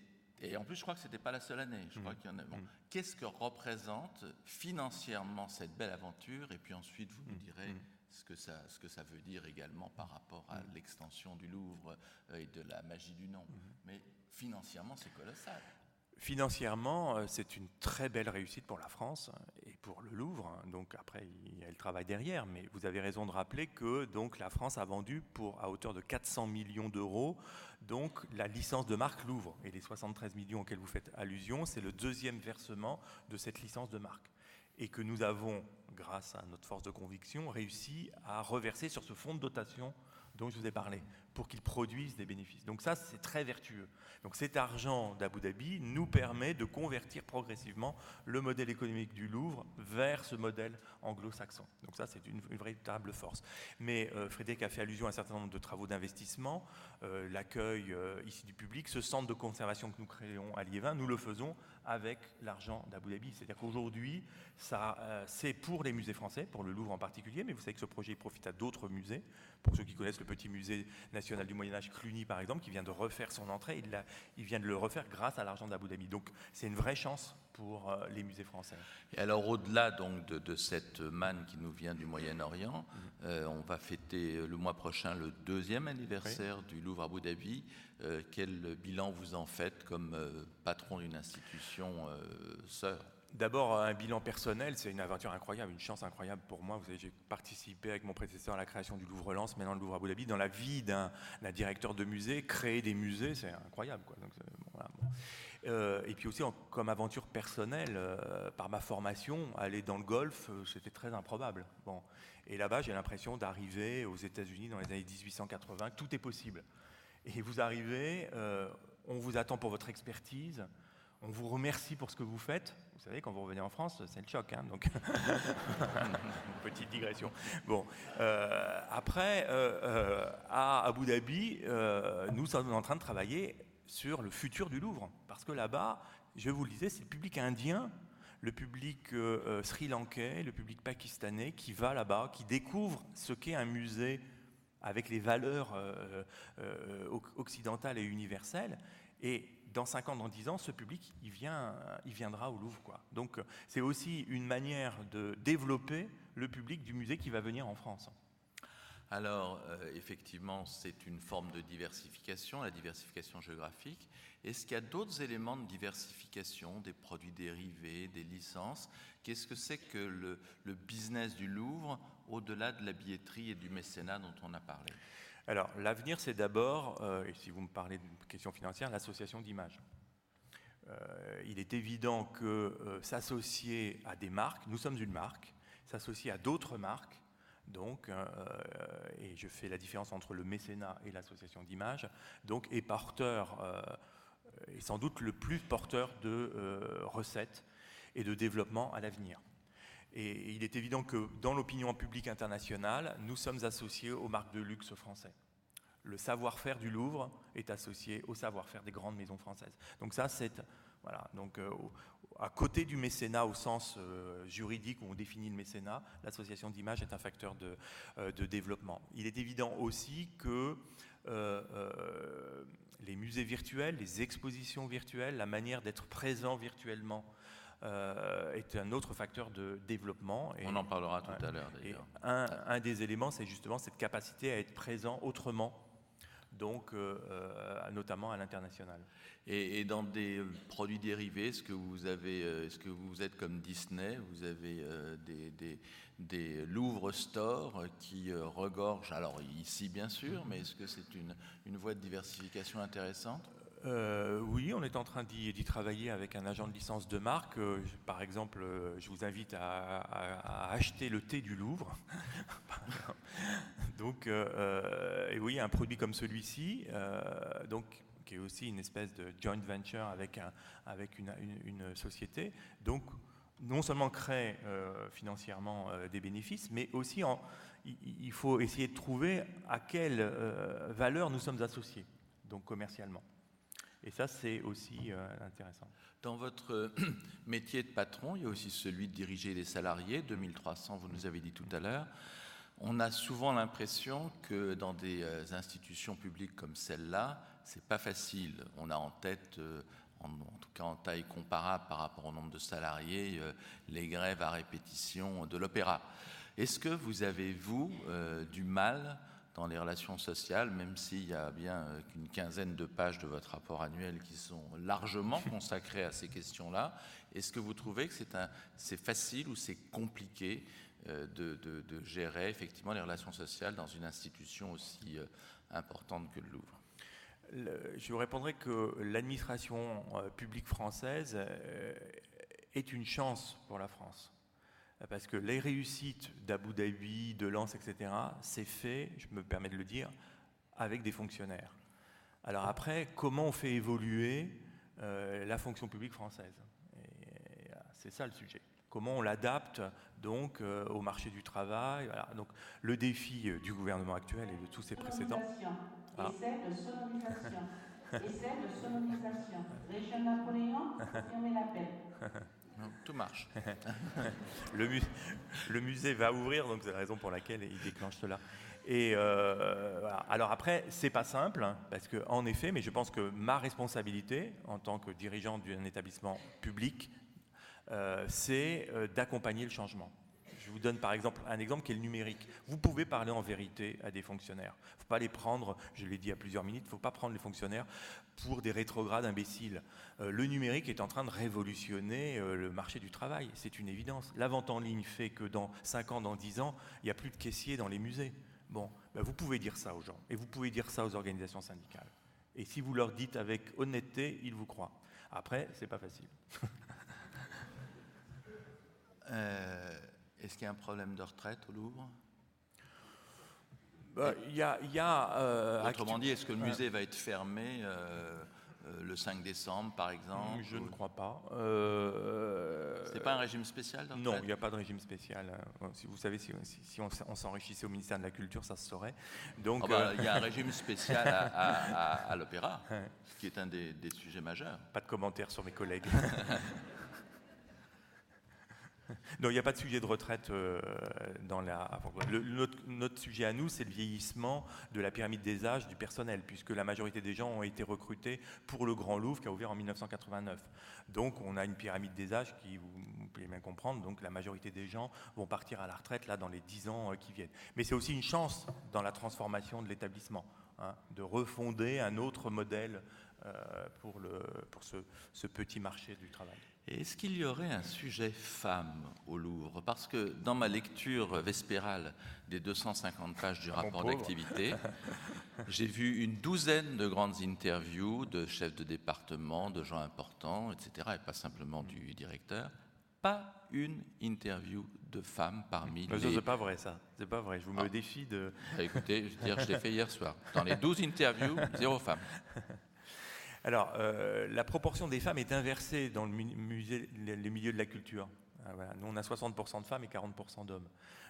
et en plus, je crois que ce n'était pas la seule année. Je crois qu'il y en a. Qu'est-ce que représente financièrement cette belle aventure? Et puis ensuite, vous nous direz ce que, ça, ce que ça veut dire également par rapport à l'extension du Louvre euh, et de la magie du nom. Mais financièrement, c'est colossal. Financièrement, euh, c'est une très belle réussite pour la France et pour le Louvre. Donc après, il y a le travail derrière, mais vous avez raison de rappeler que donc la France a vendu pour à hauteur de 400 millions d'euros donc la licence de marque Louvre. Et les 73 millions auxquels vous faites allusion, c'est le deuxième versement de cette licence de marque. Et que nous avons, grâce à notre force de conviction, réussi à reverser sur ce fonds de dotation dont je vous ai parlé, pour qu'ils produisent des bénéfices. Donc ça, c'est très vertueux. Donc cet argent d'Abu Dhabi nous permet de convertir progressivement le modèle économique du Louvre vers ce modèle anglo-saxon. Donc ça, c'est une, véritable force. Mais euh, Frédéric a fait allusion à un certain nombre de travaux d'investissement, euh, l'accueil euh, ici du public, ce centre de conservation que nous créons à Liévin, nous le faisons avec l'argent d'Abu Dhabi. C'est-à-dire qu'aujourd'hui, ça, c'est pour les musées français, pour le Louvre en particulier, mais vous savez que ce projet profite à d'autres musées. Pour ceux qui connaissent le petit musée national du Moyen Âge, Cluny par exemple, qui vient de refaire son entrée, il, il vient de le refaire grâce à l'argent d'Abu Dhabi. Donc c'est une vraie chance pour euh, les musées français. Et alors au-delà donc de, cette manne qui nous vient du Moyen-Orient, mhm. euh, on va fêter le mois prochain le deuxième anniversaire du Louvre Abu Dhabi. Euh, quel bilan vous en faites comme patron d'une institution sœur? D'abord, un bilan personnel, c'est une aventure incroyable, une chance incroyable pour moi. Vous savez, j'ai participé avec mon prédécesseur à la création du Louvre-Lens, maintenant le Louvre Abu Dhabi. Dans la vie d'un directeur de musée, créer des musées, c'est incroyable. Quoi. Euh, et puis aussi, comme aventure personnelle, euh, par ma formation, aller dans le golf, euh, c'était très improbable. Bon. Et là-bas, j'ai l'impression d'arriver aux États-Unis dans les années 1880, tout est possible. Et vous arrivez, on vous attend pour votre expertise, on vous remercie pour ce que vous faites. Vous savez, quand vous revenez en France, c'est le choc. Hein, donc, petite digression. Bon, euh, après, euh, euh, à Abu Dhabi, nous sommes en train de travailler sur le futur du Louvre, parce que là-bas, je vous le disais, c'est le public indien, le public sri-lankais, le public pakistanais qui va là-bas, qui découvre ce qu'est un musée avec les valeurs occidentales et universelles. Et dans 5 ans, dans 10 ans, ce public, il, vient, il viendra au Louvre. Donc c'est aussi une manière de développer le public du musée qui va venir en France. Alors, euh, effectivement, c'est une forme de diversification, la diversification géographique. Est-ce qu'il y a d'autres éléments de diversification, des produits dérivés, des licences? Qu'est-ce que c'est que le, business du Louvre, au-delà de la billetterie et du mécénat dont on a parlé? Alors, l'avenir, c'est d'abord, euh, et si vous me parlez d'une question financière, l'association d'images. Euh, il est évident que s'associer à des marques, nous sommes une marque, s'associer à d'autres marques, donc, euh, et je fais la différence entre le mécénat et l'association d'images, donc est porteur, est sans doute le plus porteur de recettes et de développement à l'avenir. Et il est évident que dans l'opinion publique internationale, nous sommes associés aux marques de luxe français. Le savoir-faire du Louvre est associé au savoir-faire des grandes maisons françaises. Donc ça, c'est voilà. Donc euh, à côté du mécénat au sens euh, juridique où on définit le mécénat, l'association d'images est un facteur de, euh, de, développement. Il est évident aussi que les musées virtuels, les expositions virtuelles, la manière d'être présent virtuellement est un autre facteur de développement. Et, On en parlera tout à l'heure d'ailleurs. Un, un, des éléments, c'est justement cette capacité à être présent autrement, donc euh, euh, notamment à l'international. Et, dans des produits dérivés, est-ce que vous avez, que vous êtes comme Disney, vous avez des, Louvre Store qui regorgent, alors ici bien sûr, mais est-ce que c'est une voie de diversification intéressante? Euh, oui, on est en train d'y travailler avec un agent de licence de marque. Euh, par exemple, euh, je vous invite à, acheter le thé du Louvre. donc, et oui, un produit comme celui-ci, donc qui est aussi une espèce de joint venture avec, un, avec une, société. Donc, non seulement crée financièrement des bénéfices, mais aussi il, faut essayer de trouver à quelle valeur nous sommes associés, donc commercialement. Et ça, c'est aussi euh, intéressant. Dans votre euh, métier de patron, il y a aussi celui de diriger les salariés, 2300, vous nous avez dit tout à l'heure. On a souvent l'impression que dans des euh, institutions publiques comme celle-là, c'est pas facile. On a en tête, en, tout cas en taille comparable par rapport au nombre de salariés, les grèves à répétition de l'opéra. Est-ce que vous avez, vous, du mal dans les relations sociales, même s'il y a bien euh, qu'une quinzaine de pages de votre rapport annuel qui sont largement consacrées à ces questions-là. Est-ce que vous trouvez que c'est facile ou c'est compliqué euh, de, de, gérer effectivement les relations sociales dans une institution aussi euh, importante que le Louvre? Je vous répondrai que l'administration publique française est une chance pour la France parce que les réussites d'Abu Dhabi, de Lens, etc., c'est fait, je me permets de le dire, avec des fonctionnaires. Alors après, comment on fait évoluer euh, la fonction publique française? C'est ça le sujet. Comment on l'adapte donc euh, au marché du travail? Donc le défi euh, du gouvernement actuel et de tous ses précédents. Ah. Essai de sonorisation. Essai de Napoléon, l'appel. tout marche. le, musée va ouvrir, donc c'est la raison pour laquelle il déclenche cela. Et euh, alors après, c'est pas simple, hein, parce que en effet, mais je pense que ma responsabilité en tant que dirigeant d'un établissement public, euh, c'est euh, d'accompagner le changement. Je vous donne par exemple un exemple qui est le numérique. Vous pouvez parler en vérité à des fonctionnaires. Il ne faut pas les prendre, je l'ai dit à plusieurs minutes, il ne faut pas prendre les fonctionnaires pour des rétrogrades imbéciles. Euh, le numérique est en train de révolutionner euh, le marché du travail, c'est une évidence. La vente en ligne fait que dans 5 ans, dans 10 ans, il n'y a plus de caissiers dans les musées. Bon, ben vous pouvez dire ça aux gens, et vous pouvez dire ça aux organisations syndicales. Et si vous leur dites avec honnêteté, ils vous croient. Après, c'est pas facile. euh... Est-ce qu'il y a un problème de retraite au Louvre? Bah, Il y a. Y a euh, Autrement dit, est-ce que le musée va être fermé euh, euh, le 5 décembre, par exemple Je ne crois pas. C'est pas un régime spécial Non, il n'y a pas de régime spécial. Si vous savez, si, on, s'enrichissait au ministère de la Culture, ça se saurait. Donc, ah bah, il y a un régime spécial à, l'opéra, ce qui est un des, des sujets majeurs. Pas de commentaires sur mes collègues. Non, il n'y a pas de sujet de retraite euh, dans la. notre, sujet à nous, c'est le vieillissement de la pyramide des âges du personnel, puisque la majorité des gens ont été recrutés pour le Grand Louvre qui a ouvert en 1989. Donc, on a une pyramide des âges qui, vous, pouvez bien comprendre, donc la majorité des gens vont partir à la retraite là dans les 10 ans euh, qui viennent. Mais c'est aussi une chance dans la transformation de l'établissement, hein, de refonder un autre modèle euh, pour, le, pour ce, ce petit marché du travail. Est-ce qu'il y aurait un sujet femme au Louvre? Parce que dans ma lecture vespérale des 250 pages du rapport d'activité, j'ai vu une douzaine de grandes interviews de chefs de département, de gens importants, etc., et pas simplement du directeur. Pas une interview de femme parmi les... C'est pas vrai ça, c'est pas vrai, je vous me ah. défie de... Bah, écoutez, je veux dire, je l'ai fait hier soir. Dans les 12 interviews, zéro femme. Alors, euh, la proportion des femmes est inversée dans le musée, les milieux de la culture. Ah, Nous, on a 60% de femmes et 40% d'hommes.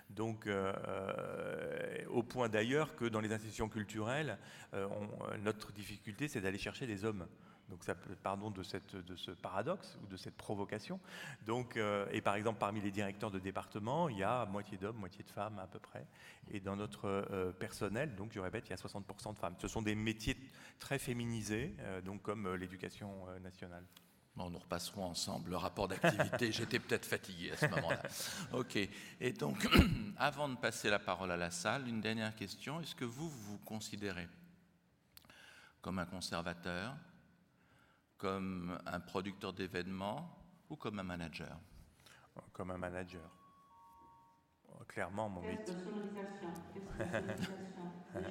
Donc, euh, euh, au point d'ailleurs que dans les institutions culturelles, notre difficulté, c'est d'aller chercher des hommes. Donc, ça, pardon de, cette, de ce paradoxe ou de cette provocation. Donc, euh, et par exemple, parmi les directeurs de département, il y a moitié d'hommes, moitié de femmes à peu près. Et dans notre euh, personnel, donc je répète, il y a 60% de femmes. Ce sont des métiers très féminisés, euh, donc comme l'éducation nationale. Bon, nous repasserons ensemble le rapport d'activité. J'étais peut-être fatigué à ce moment-là. OK. Et donc, avant de passer la parole à la salle, une dernière question. Est-ce que vous vous considérez comme un conservateur comme un producteur d'événements ou comme un manager? Comme un manager. Clairement, mon métier.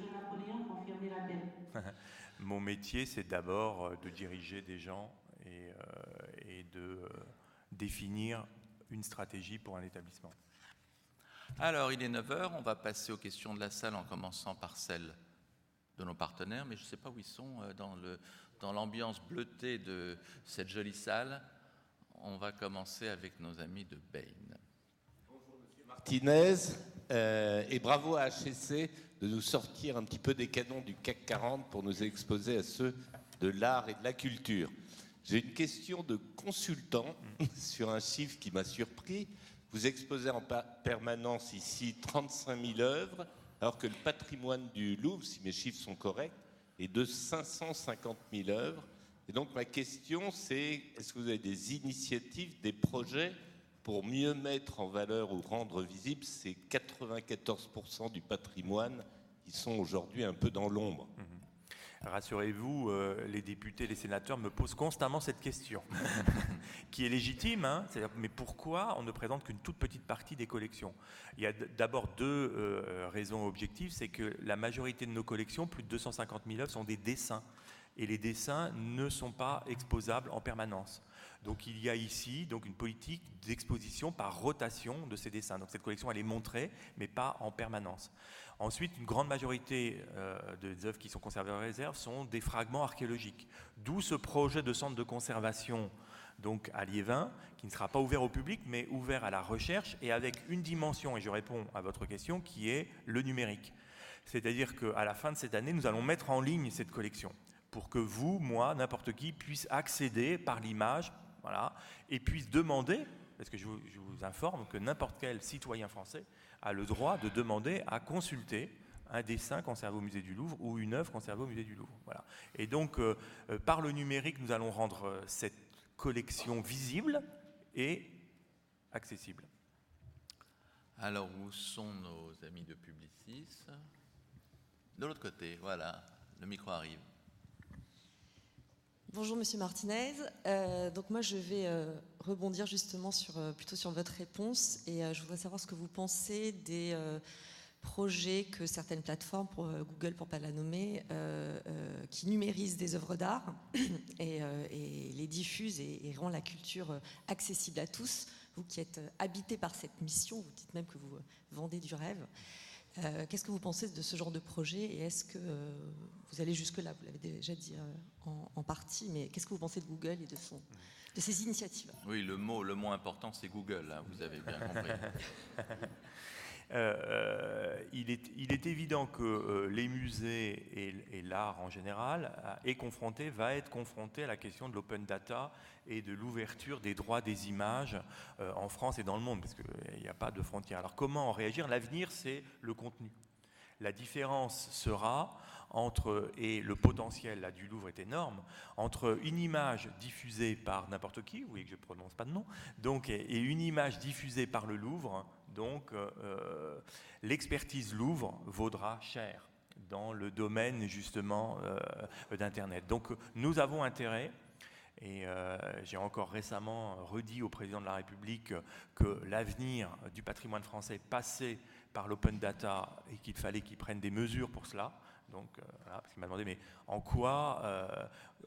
mon métier, c'est d'abord euh, de diriger des gens et, euh, de euh, définir une stratégie pour un établissement. Alors, il est 9h, on va passer aux questions de la salle en commençant par celles de nos partenaires, mais je ne sais pas où ils sont dans le, dans l'ambiance bleutée de cette jolie salle, on va commencer avec nos amis de Bain. Bonjour Monsieur Martinez, euh, et bravo à HSC de nous sortir un petit peu des canons du CAC 40 pour nous exposer à ceux de l'art et de la culture. J'ai une question de consultant sur un chiffre qui m'a surpris. Vous exposez en permanence ici 35 000 œuvres, alors que le patrimoine du Louvre, si mes chiffres sont corrects, et de 550 000 œuvres. Et donc ma question, c'est est-ce que vous avez des initiatives, des projets pour mieux mettre en valeur ou rendre visible ces 94% du patrimoine qui sont aujourd'hui un peu dans l'ombre? Mhm. Rassurez-vous, euh, les députés, les sénateurs me posent constamment cette question, qui est légitime. Hein mais pourquoi on ne présente qu'une toute petite partie des collections? Il y a d'abord deux euh, raisons objectives. C'est que la majorité de nos collections, plus de 250 000 œuvres, sont des dessins. Et les dessins ne sont pas exposables en permanence. Donc il y a ici donc une politique d'exposition par rotation de ces dessins. Donc cette collection elle est montrée, mais pas en permanence. Ensuite, une grande majorité euh, des œuvres qui sont conservées en réserve sont des fragments archéologiques. D'où ce projet de centre de conservation donc à Liévin, qui ne sera pas ouvert au public, mais ouvert à la recherche et avec une dimension, et je réponds à votre question, qui est le numérique. C'est-à-dire qu'à la fin de cette année, nous allons mettre en ligne cette collection pour que vous, moi, n'importe qui puisse accéder par l'image, voilà, et puisse demander, parce que je vous, informe que n'importe quel citoyen français a le droit de demander à consulter un dessin conservé au musée du Louvre ou une œuvre conservée au musée du Louvre. Et donc, euh, euh, par le numérique, nous allons rendre euh, cette collection visible et accessible. Alors, où sont nos amis de Publicis? De l'autre côté, voilà, le micro arrive. Bonjour Monsieur Martinez. Euh, donc moi je vais euh, rebondir justement sur, euh, plutôt sur votre réponse et je voudrais savoir ce que vous pensez des projets que certaines plateformes, pour Google pour pas la nommer, qui numérisent des œuvres d'art et, les diffusent et, et rendent la culture accessible à tous. Vous qui êtes habité par cette mission, vous dites même que vous vendez du rêve. Euh, qu'est-ce que vous pensez de ce genre de projet et est-ce que euh, vous allez jusque-là Vous l'avez déjà dit euh, en, partie, mais qu'est-ce que vous pensez de Google et de, son, de ses initiatives? Oui, le mot le moins important, c'est Google, hein, vous avez bien compris. il, est, il, est, évident que les musées et, l'art en général est confronté, va être confronté à la question de l'open data et de l'ouverture des droits des images en France et dans le monde, parce qu'il n'y a pas de frontières. Alors comment réagir? L'avenir, c'est le contenu. La différence sera entre, et le potentiel là, du Louvre est énorme, entre une image diffusée par n'importe qui, oui que je ne prononce pas de nom, donc, et, une image diffusée par le Louvre, donc euh, euh, l'expertise Louvre vaudra cher dans le domaine justement euh, d'Internet. Donc nous avons intérêt et j'ai encore récemment redit au président de la République que l'avenir du patrimoine français passait par l'open data et qu'il fallait qu'il prenne des mesures pour cela. Donc, euh, qu'il m'a demandé, mais en quoi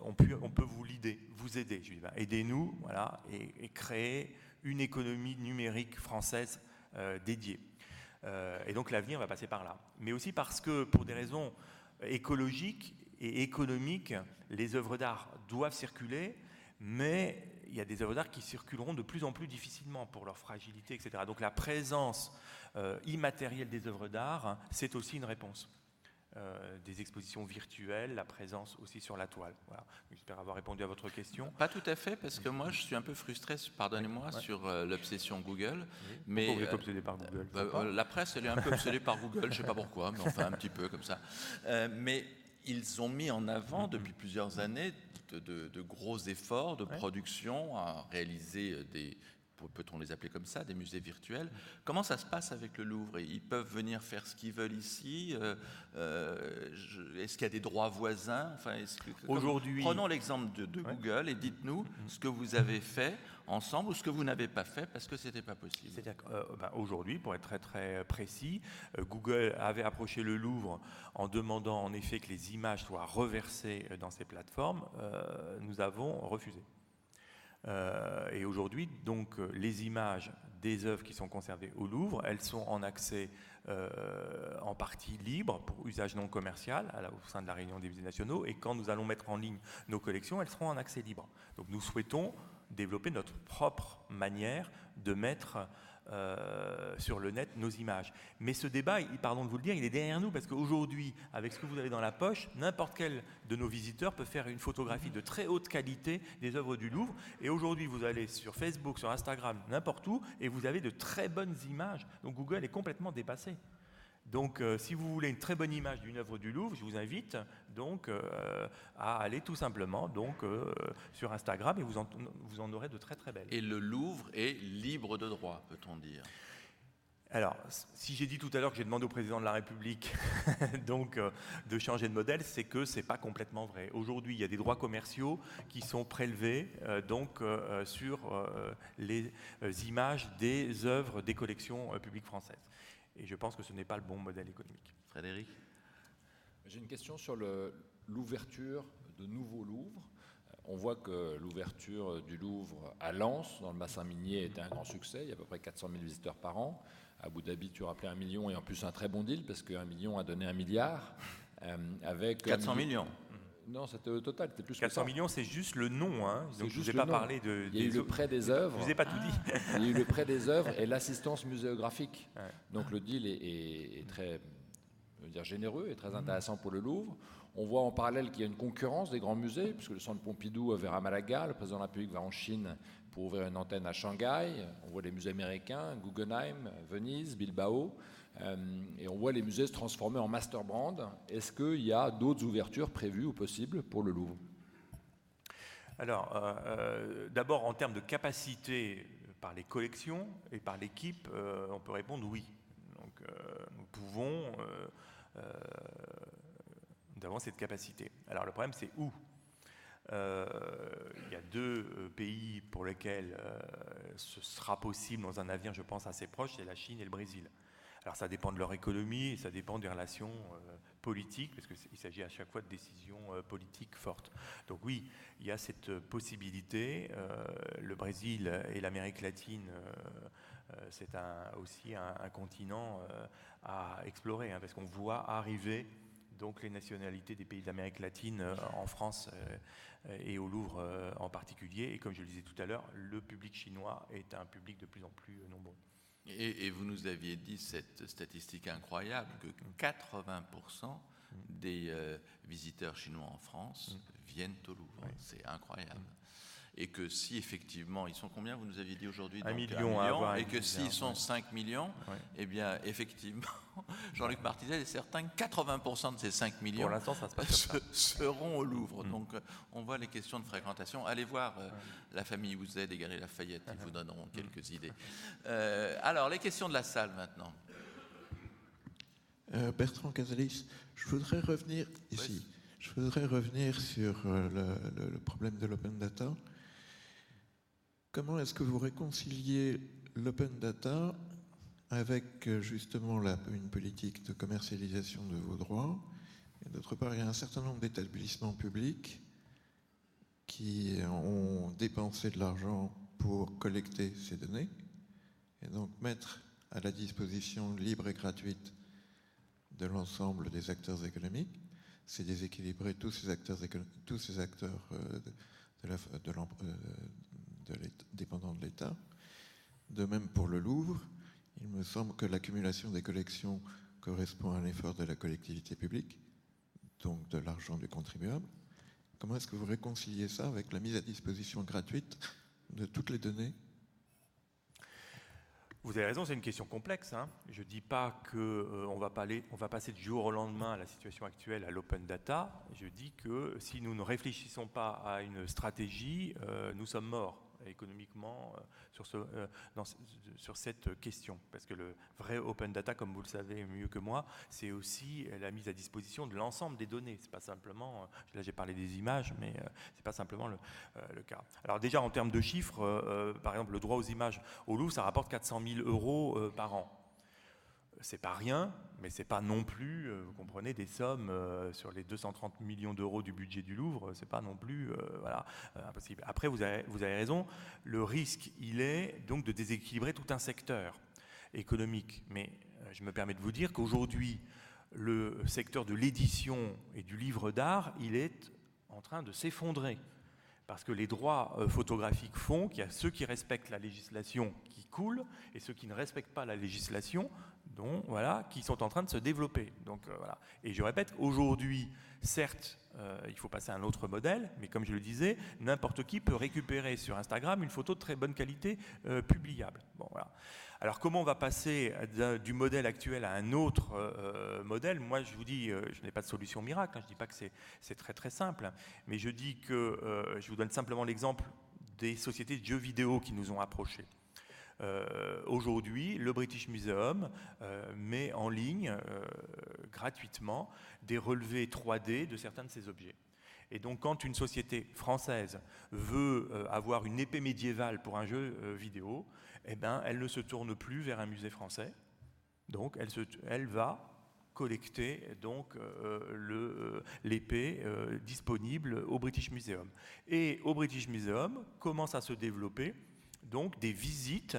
on, peut, vous l'aider, vous aider? Je ben, aidez-nous, voilà, et, créer une économie numérique française euh, dédiée. et donc l'avenir va passer par là. Mais aussi parce que, pour des raisons écologiques et économiques, les œuvres d'art doivent circuler, mais il y a des œuvres d'art qui circuleront de plus en plus difficilement pour leur fragilité, etc. Donc la présence immatérielle des œuvres d'art, c'est aussi une réponse. Euh, des expositions virtuelles, la présence aussi sur la toile. Voilà. J'espère avoir répondu à votre question. Pas tout à fait, parce que moi je suis un peu frustré, pardonnez-moi, sur euh, l'obsession Google. Mais vous êtes euh, obsédé par Google bah, La presse, elle est un peu obsédée par Google, je ne sais pas pourquoi, mais enfin un petit peu comme ça. mais ils ont mis en avant depuis plusieurs années de, de gros efforts de production à réaliser des, peut-on les appeler comme ça, des musées virtuels? Comment ça se passe avec le Louvre? Ils peuvent venir faire ce qu'ils veulent ici euh, euh, Est-ce qu'il y a des droits voisins? Enfin, Aujourd'hui, prenons l'exemple de, Google et dites-nous mm-hmm. ce que vous avez fait ensemble ou ce que vous n'avez pas fait parce que c'était pas possible. Euh, ben, aujourd'hui, pour être très très précis, Google avait approché le Louvre en demandant en effet que les images soient reversées dans ces plateformes. nous avons refusé. Euh, et aujourd'hui, donc, euh, les images des œuvres qui sont conservées au Louvre, elles sont en accès euh, en partie libre pour usage non commercial au sein de la Réunion des musées nationaux. Et quand nous allons mettre en ligne nos collections, elles seront en accès libre. Donc nous souhaitons développer notre propre manière de mettre euh, sur le net nos images. Mais ce débat, pardon de vous le dire, il est derrière nous parce qu'aujourd'hui, avec ce que vous avez dans la poche, n'importe quel de nos visiteurs peut faire une photographie de très haute qualité des œuvres du Louvre. Et aujourd'hui, vous allez sur Facebook, sur Instagram, n'importe où, et vous avez de très bonnes images. Donc Google est complètement dépassé. Donc, euh, si vous voulez une très bonne image d'une œuvre du Louvre, je vous invite donc euh, à aller tout simplement donc euh, sur Instagram et vous en, vous en aurez de très très belles. Et le Louvre est libre de droit, peut-on dire? Alors, si j'ai dit tout à l'heure que j'ai demandé au président de la République donc de changer de modèle, c'est que c'est pas complètement vrai. Aujourd'hui, il y a des droits commerciaux qui sont prélevés donc sur les images des œuvres des collections publiques françaises. Et je pense que ce n'est pas le bon modèle économique. Frédéric? J'ai une question sur l'ouverture de nouveaux Louvres. On voit que l'ouverture du Louvre à Lens, dans le bassin minier, était un grand succès. Il y a à peu près 400 000 visiteurs par an. À Abu Dhabi, tu rappelais un million et en plus un très bon deal parce qu'un million a donné un milliard. Euh, avec 400 millions. Non, c'était au total, plus 400 millions, c'est juste le nom. Hein. Donc je ne vous ai pas parlé de. Il y a eu le prêt des œuvres. Je vous ai pas tout dit. Il y a eu le prêt des œuvres et l'assistance muséographique. Donc le deal est, très dire, généreux et très intéressant pour le Louvre. On voit en parallèle qu'il y a une concurrence des grands musées, puisque le centre Pompidou va à Malaga, le président de la République va en Chine pour ouvrir une antenne à Shanghai. On voit les musées américains, Guggenheim, Venise, Bilbao. Euh, et on voit les musées se transformer en master brand. Est-ce qu'il y a d'autres ouvertures prévues ou possibles pour le Louvre? Alors, euh, euh, d'abord, en termes de capacité par les collections et par l'équipe, on peut répondre oui. Donc, nous pouvons, nous avons cette capacité. Alors, le problème, c'est où? Il y a deux pays pour lesquels ce sera possible dans un avenir, je pense, assez proche, c'est la Chine et le Brésil. Alors ça dépend de leur économie et ça dépend des relations euh, politiques, parce qu'il s'agit à chaque fois de décisions euh, politiques fortes. Donc oui, il y a cette possibilité. Euh, le Brésil et l'Amérique latine, c'est aussi un, continent à explorer, hein, parce qu'on voit arriver donc les nationalités des pays d'Amérique latine en France et au Louvre en particulier. Et comme je le disais tout à l'heure, le public chinois est un public de plus en plus nombreux. Et, vous nous aviez dit cette statistique incroyable que 80% des euh, visiteurs chinois en France mm. viennent au Louvre. C'est incroyable et que si effectivement, ils sont combien, vous nous aviez dit aujourd'hui Un million, et que s'ils sont 5 millions, eh bien, effectivement, Jean-Luc Martinet est certain que 80% de ces 5 millions seront au Louvre. Mm. Donc, euh, on voit les questions de fréquentation. Allez voir euh, la famille Ouzet des Galeries Lafayette, ils vous donneront quelques idées. Euh, alors, les questions de la salle maintenant. Bertrand Casalis, je voudrais revenir ici. Je voudrais revenir sur le, le problème de l'open data. Comment est-ce que vous réconciliez l'open data avec euh, justement une politique de commercialisation de vos droits? Et d'autre part, il y a un certain nombre d'établissements publics qui ont dépensé de l'argent pour collecter ces données et donc mettre à la disposition libre et gratuite de l'ensemble des acteurs économiques. C'est déséquilibrer tous ces acteurs, tous ces acteurs euh, de, la, de, dépendant de l'État. De même pour le Louvre, il me semble que l'accumulation des collections correspond à un effort de la collectivité publique, donc de l'argent du contribuable. Comment est-ce que vous réconciliez ça avec la mise à disposition gratuite de toutes les données? Vous avez raison, c'est une question complexe. Hein. Je ne dis pas qu'on euh, va passer du jour au lendemain à la situation actuelle à l'open data. Je dis que si nous ne réfléchissons pas à une stratégie, euh, nous sommes morts économiquement euh, sur, ce, euh, sur cette question. Parce que le vrai open data, comme vous le savez mieux que moi, c'est aussi la mise à disposition de l'ensemble des données. C'est pas simplement, euh, là j'ai parlé des images, mais c'est pas simplement le, le, cas. Alors déjà en termes de chiffres, par exemple le droit aux images au Louvre, ça rapporte 400 000 euros par an c'est pas rien, mais c'est pas non plus, euh, vous comprenez, des sommes euh, sur les 230 millions d'euros du budget du Louvre, c'est pas non plus euh, voilà, impossible. Après, vous avez, vous avez raison, le risque, il est donc de déséquilibrer tout un secteur économique. Mais je me permets de vous dire qu'aujourd'hui, le secteur de l'édition et du livre d'art, il est en train de s'effondrer. Parce que les droits photographiques font qu'il y a ceux qui respectent la législation qui coulent et ceux qui ne respectent pas la législation dont, voilà, qui sont en train de se développer. Donc, euh, voilà. Et je répète, aujourd'hui, certes, euh, il faut passer à un autre modèle, mais comme je le disais, n'importe qui peut récupérer sur Instagram une photo de très bonne qualité euh, publiable. Alors comment on va passer du modèle actuel à un autre modèle? Moi, je vous dis, je n'ai pas de solution miracle, hein, je ne dis pas que c'est très très simple, mais je dis que, je vous donne simplement l'exemple des sociétés de jeux vidéo qui nous ont approchés. Euh, aujourd'hui, le British Museum euh, met en ligne euh, gratuitement des relevés 3D de certains de ces objets. Et donc, quand une société française veut avoir une épée médiévale pour un jeu vidéo, eh ben, elle ne se tourne plus vers un musée français. Donc, elle, va collecter donc l'épée disponible au British Museum. Et au British Museum commence à se développer donc des visites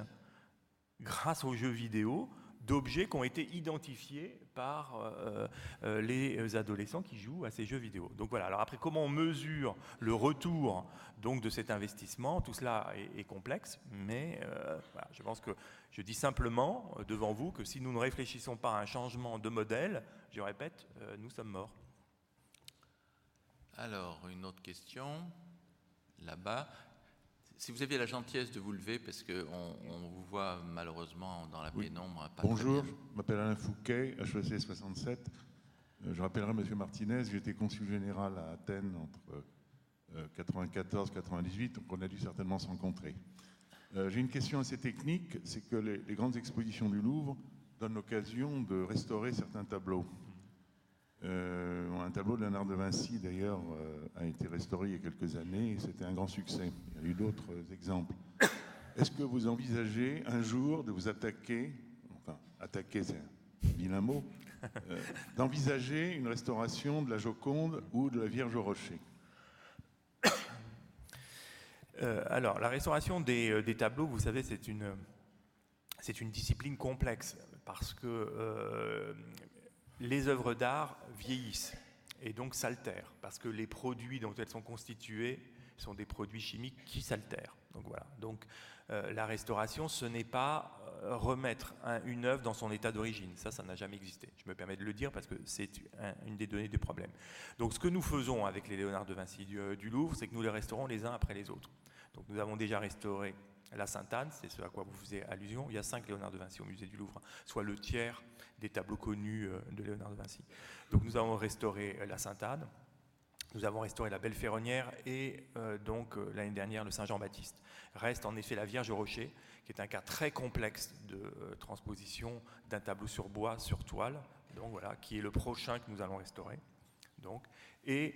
grâce aux jeux vidéo d'objets qui ont été identifiés par euh, euh, les adolescents qui jouent à ces jeux vidéo. Donc voilà. Alors après, comment on mesure le retour donc de cet investissement? Tout cela est, complexe, mais euh, je pense que je dis simplement devant vous que si nous ne réfléchissons pas à un changement de modèle, je répète, nous sommes morts. Alors une autre question là-bas. Si vous aviez la gentillesse de vous lever, parce qu'on on vous voit malheureusement dans la pénombre. Bonjour, je m'appelle Alain Fouquet, HEC 67. Euh, je rappellerai M. Martinez, j'étais consul général à Athènes entre 94 euh, 98, donc on a dû certainement se rencontrer. Euh, j'ai une question assez technique, c'est que les, les, grandes expositions du Louvre donnent l'occasion de restaurer certains tableaux. Euh, un tableau de Léonard de Vinci, d'ailleurs, euh, a été restauré il y a quelques années et c'était un grand succès. Il y a eu d'autres exemples. Est-ce que vous envisagez un jour de vous attaquer, enfin, attaquer, c'est un vilain mot, euh, d'envisager une restauration de la Joconde ou de la Vierge au Rocher? Alors, la restauration des, des, tableaux, vous savez, c'est une, c'est une discipline complexe parce que les œuvres d'art vieillissent et donc s'altèrent parce que les produits dont elles sont constituées sont des produits chimiques qui s'altèrent. Donc voilà. Donc la restauration, ce n'est pas remettre une œuvre dans son état d'origine. Ça, ça n'a jamais existé. Je me permets de le dire parce que c'est une des données du problème. Donc ce que nous faisons avec les Léonard de Vinci du, Louvre, c'est que nous les restaurons les uns après les autres. Donc nous avons déjà restauré la Sainte-Anne, c'est ce à quoi vous faisiez allusion. Il y a cinq Léonard de Vinci au musée du Louvre, soit le tiers des tableaux connus de Léonard de Vinci. Donc nous avons restauré la Sainte-Anne, nous avons restauré la Belle Ferronnière et euh, donc euh, l'année dernière le Saint-Jean-Baptiste. Reste en effet la Vierge au Rocher, qui est un cas très complexe de euh, transposition d'un tableau sur bois sur toile, donc voilà, qui est le prochain que nous allons restaurer. Donc, et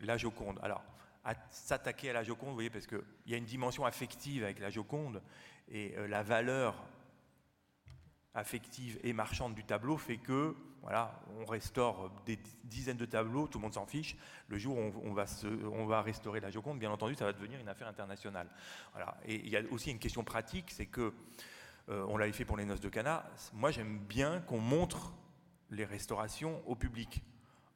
la Joconde. Alors, à s'attaquer à la Joconde, vous voyez, parce qu'il y a une dimension affective avec la Joconde, et la valeur affective et marchande du tableau fait que voilà, on restaure des dizaines de tableaux, tout le monde s'en fiche. Le jour où on, va on, va restaurer la Joconde, bien entendu, ça va devenir une affaire internationale. Voilà. Et il y a aussi une question pratique, c'est que euh, on l'avait fait pour les noces de Cana. Moi, j'aime bien qu'on montre les restaurations au public.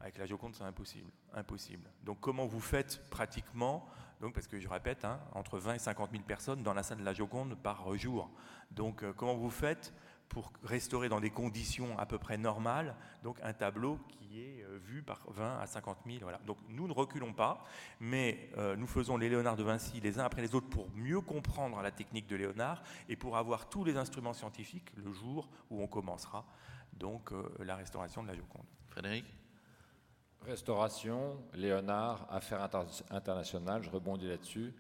Avec la Joconde, c'est impossible. Donc, comment vous faites pratiquement parce que je répète, hein, entre 20 et 50 000 personnes dans la salle de la Joconde par jour. Donc, euh, comment vous faites pour restaurer dans des conditions à peu près normales, donc un tableau qui est euh, vu par 20 à 50 000. Voilà. Donc nous ne reculons pas, mais euh, nous faisons les Léonard de Vinci les uns après les autres pour mieux comprendre la technique de Léonard et pour avoir tous les instruments scientifiques le jour où on commencera donc la restauration de la Joconde. Frédéric? Restauration, Léonard, affaires internationales, je rebondis là-dessus.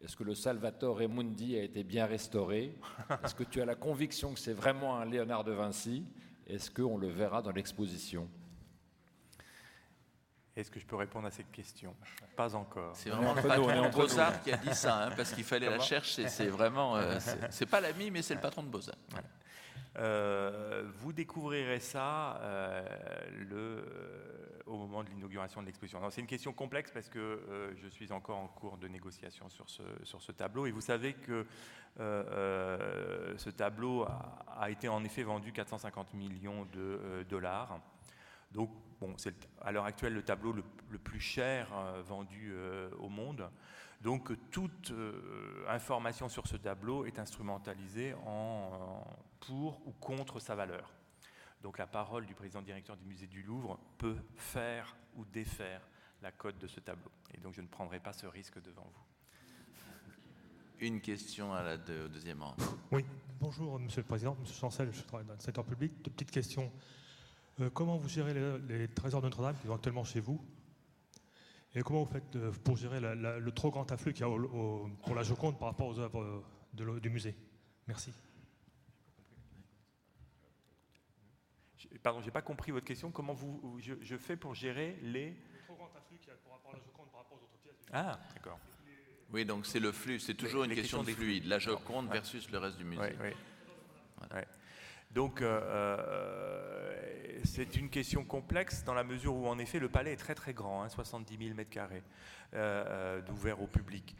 Est-ce que le Salvatore Mundi a été bien restauré? Est-ce que tu as la conviction que c'est vraiment un Léonard de Vinci? Est-ce qu'on le verra dans l'exposition? Est-ce que je peux répondre à cette question? Pas encore. C'est vraiment le patron de Beaux-Arts qui a dit ça, hein, parce qu'il fallait la chercher. C'est vraiment, euh, c'est pas l'ami, mais c'est le patron de Beaux-Arts. Euh, vous découvrirez ça euh, le, au moment de l'inauguration de l'exposition. C'est une question complexe parce que euh, je suis encore en cours de négociation sur ce, sur ce tableau et vous savez que ce tableau a, été en effet vendu 450 millions de dollars. Donc, bon, c'est à l'heure actuelle le tableau le, plus cher vendu au monde. Donc toute euh, information sur ce tableau est instrumentalisée en, pour ou contre sa valeur. Donc la parole du président directeur du musée du Louvre peut faire ou défaire la cote de ce tableau. Et donc je ne prendrai pas ce risque devant vous. Une question à la deuxième rang. Oui, bonjour Monsieur le Président, Monsieur Chancel, je travaille dans le secteur public. Deux petites questions. Euh, comment vous gérez les, les trésors de Notre-Dame qui sont actuellement chez vous? Et comment vous faites euh, pour gérer le trop grand afflux qu'il y a pour la Joconde par rapport aux œuvres du musée? Merci. Pardon, j'ai pas compris votre question. Comment vous, je, fais pour gérer les. Le trop grand afflux qu'il y a par rapport à la Joconde par rapport aux autres pièces du musée. Ah, d'accord. Oui, donc c'est le flux, c'est toujours une question de fluide, la Joconde versus le reste du musée. Donc, euh, euh, c'est une question complexe dans la mesure où, en effet, le palais est très très grand, hein, 70 000 mètres carrés, euh, d'ouvert au public.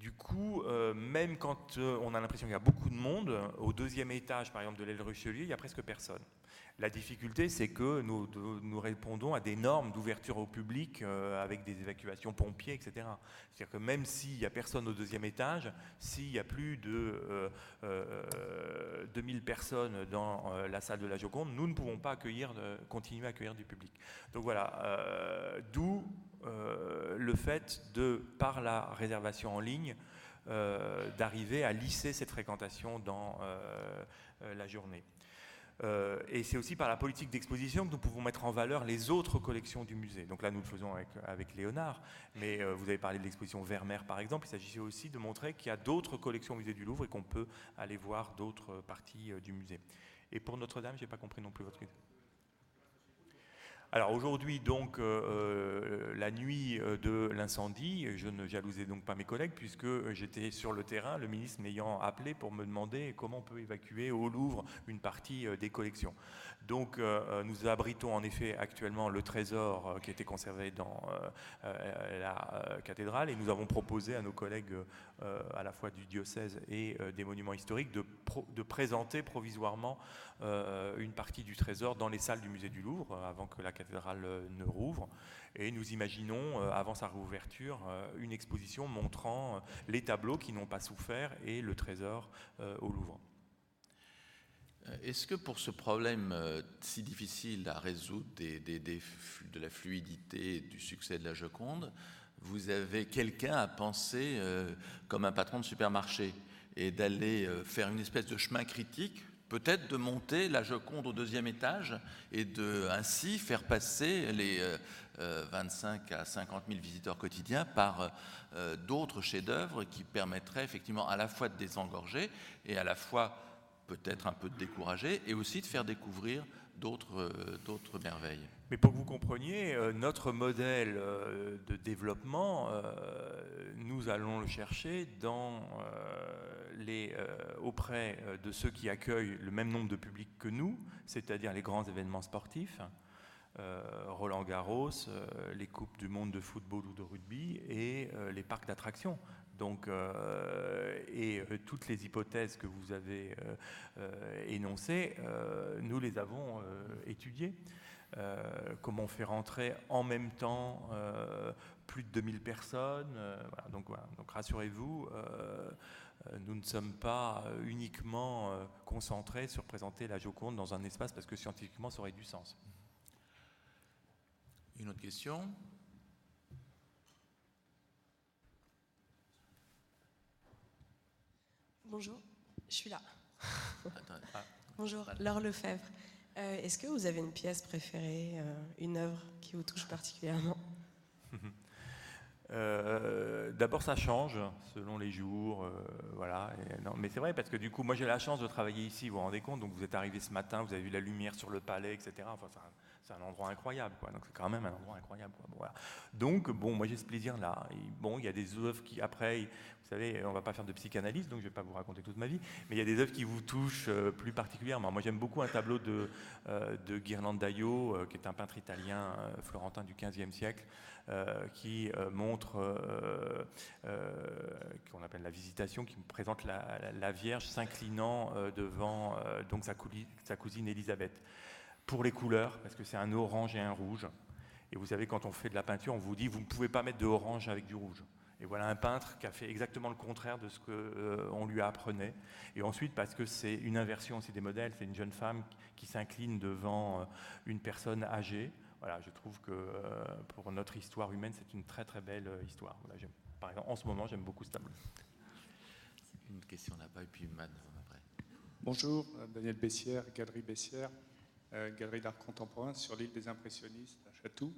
Du coup, même quand on a l'impression qu'il y a beaucoup de monde, au deuxième étage, par exemple, de l'aile Richelieu, il n'y a presque personne. La difficulté, c'est que nous, répondons à des normes d'ouverture au public euh, avec des évacuations pompiers, etc. C'est-à-dire que même s'il n'y a personne au deuxième étage, s'il y a plus de euh, 2000 euh, personnes dans euh, la salle de la Joconde, nous ne pouvons pas continuer à accueillir du public. Donc voilà, d'où le fait de, par la réservation en ligne, d'arriver à lisser cette fréquentation dans la journée. Euh, et c'est aussi par la politique d'exposition que nous pouvons mettre en valeur les autres collections du musée. Donc là, nous le faisons avec, avec Léonard, mais euh, vous avez parlé de l'exposition Vermeer, par exemple. Il s'agissait aussi de montrer qu'il y a d'autres collections au musée du Louvre et qu'on peut aller voir d'autres parties euh, du musée. Et pour Notre-Dame, je n'ai pas compris non plus votre question. Alors aujourd'hui, donc, euh, euh, la nuit euh, de l'incendie, je ne jalousais donc pas mes collègues puisque j'étais sur le terrain, le ministre m'ayant appelé pour me demander comment on peut évacuer au Louvre une partie des collections. Donc nous abritons en effet actuellement le trésor qui était conservé dans la cathédrale et nous avons proposé à nos collègues à la fois du diocèse et des monuments historiques de, de présenter provisoirement une partie du trésor dans les salles du musée du Louvre avant que la cathédrale ne rouvre. Et nous imaginons, avant sa réouverture, une exposition montrant les tableaux qui n'ont pas souffert et le trésor au Louvre. Est-ce que pour ce problème si difficile à résoudre de la fluidité du succès de la Joconde, vous avez quelqu'un à penser euh, comme un patron de supermarché et d'aller euh, faire une espèce de chemin critique, peut-être de monter la Joconde au deuxième étage et de ainsi faire passer les 25 euh, à 50 000 visiteurs quotidiens par d'autres chefs-d'œuvre qui permettraient effectivement à la fois de désengorger et à la fois peut-être un peu de décourager et aussi de faire découvrir d'autres merveilles. Mais pour que vous compreniez, euh, notre modèle euh, de développement, euh, nous allons le chercher auprès de ceux qui accueillent le même nombre de publics que nous, c'est-à-dire les grands événements sportifs. Roland Garros, les coupes du monde de football ou de rugby et les parcs d'attractions. Donc, et toutes les hypothèses que vous avez énoncées, nous les avons étudiées. Euh, comment on fait rentrer en même temps euh, plus de 2000 personnes. Euh, donc rassurez-vous, nous ne sommes pas uniquement concentrés sur présenter la Joconde dans un espace parce que scientifiquement ça aurait du sens. Une autre question? Bonjour, je suis là. Bonjour, Laure Lefebvre. Euh, est-ce que vous avez une pièce préférée, euh, une œuvre qui vous touche particulièrement? Euh, D'abord, ça change selon les jours, voilà. non, mais c'est vrai parce que du coup, moi j'ai la chance de travailler ici. Vous vous rendez compte Donc vous êtes arrivé ce matin, vous avez vu la lumière sur le palais, etc. Enfin, c'est un endroit incroyable. Donc c'est quand même un endroit incroyable, Donc bon, moi j'ai ce plaisir-là. Bon, il y a des œuvres qui après, vous savez, on va pas faire de psychanalyse, donc je vais pas vous raconter toute ma vie, mais il y a des œuvres qui vous touchent euh, plus particulièrement. Moi j'aime beaucoup un tableau de, euh, de Ghirlandaio, euh, qui est un peintre italien florentin du XVe siècle, qui montre, qu'on appelle la visitation, qui présente la, Vierge s'inclinant devant donc sa cousine Élisabeth pour les couleurs, parce que c'est un orange et un rouge. Et vous savez, quand on fait de la peinture, on vous dit, vous ne pouvez pas mettre de orange avec du rouge. Et voilà un peintre qui a fait exactement le contraire de ce qu'on euh, lui apprenait. Et ensuite, parce que c'est une inversion aussi des modèles, c'est une jeune femme qui s'incline devant euh, une personne âgée. Voilà, je trouve que euh, pour notre histoire humaine, c'est une très très belle histoire. Voilà, par exemple, en ce moment, j'aime beaucoup ce tableau. Une question là-bas et puis Mad après. Bonjour, Daniel Bessière, Galerie Bessière. Euh, galerie d'art contemporain sur l'île des impressionnistes à Chatou.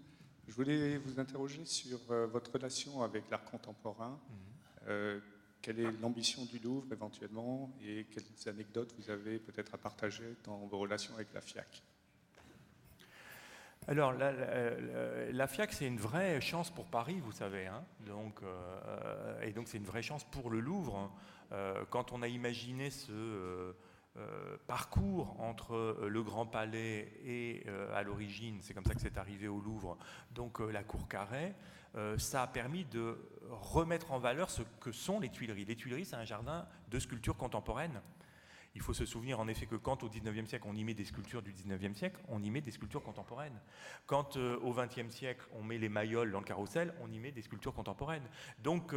Je voulais vous interroger sur euh, votre relation avec l'art contemporain. Mhm. Euh, quelle est l'ambition du Louvre éventuellement et quelles anecdotes vous avez peut-être à partager dans vos relations avec la FIAC alors, la, FIAC, c'est une vraie chance pour Paris, vous savez. Hein. donc, et donc, c'est une vraie chance pour le Louvre. quand on a imaginé ce, euh, parcours entre euh, le Grand Palais et euh, à l'origine, c'est comme ça que c'est arrivé au Louvre, donc la cour carrée, ça a permis de remettre en valeur ce que sont les Tuileries. Les Tuileries, c'est un jardin de sculpture contemporaine. Il faut se souvenir en effet que quand au 19e siècle on y met des sculptures du 19e siècle, on y met des sculptures contemporaines. Quand au 20e siècle on met les mailloles dans le carrousel, on y met des sculptures contemporaines. Donc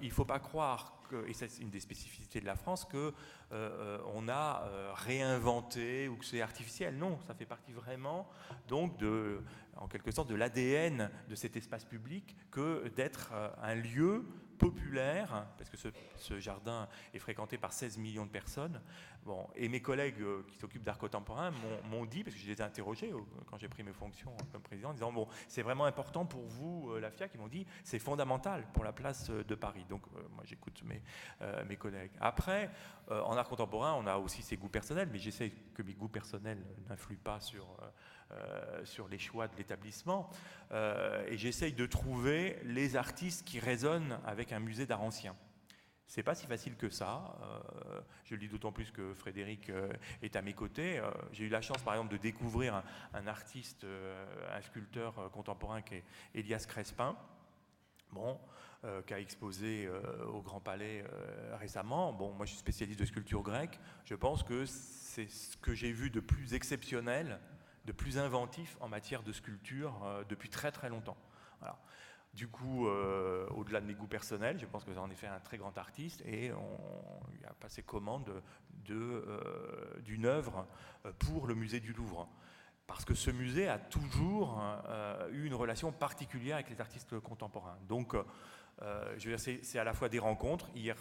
il ne faut pas croire, et c'est une des spécificités de la France, que euh, on a euh, réinventé ou que c'est artificiel. Non, ça fait partie vraiment de, en quelque sorte de l'ADN de cet espace public que d'être euh, un lieu populaire, parce que ce, jardin est fréquenté par 16 millions de personnes. Bon, et mes collègues euh, qui s'occupent d'art contemporain m'ont dit, parce que je les ai interrogés euh, quand j'ai pris mes fonctions comme président, en disant bon, c'est vraiment important pour vous, la FIAC. Ils m'ont dit c'est fondamental pour la place de Paris. Donc moi j'écoute mes, mes collègues. Après, en art contemporain, on a aussi ses goûts personnels, mais j'essaie que mes goûts personnels n'influent pas sur euh, sur les choix de l'établissement. Euh, et j'essaye de trouver les artistes qui résonnent avec un musée d'art ancien. C'est pas si facile que ça. Euh, je le dis d'autant plus que Frédéric est à mes côtés. J'ai eu la chance, par exemple, de découvrir un, artiste, un sculpteur contemporain qui est Elias Crespin. Bon, qui a exposé au Grand Palais récemment. Bon, moi je suis spécialiste de sculpture grecque. Je pense que c'est ce que j'ai vu de plus exceptionnel de plus inventif en matière de sculpture depuis très très longtemps. Du coup, au-delà de mes goûts personnels, je pense que c'est en effet un très grand artiste et on, a passé commande d'une œuvre pour le musée du Louvre parce que ce musée a toujours euh, eu une relation particulière avec les artistes contemporains. Donc, euh, c'est à la fois des rencontres. Hier,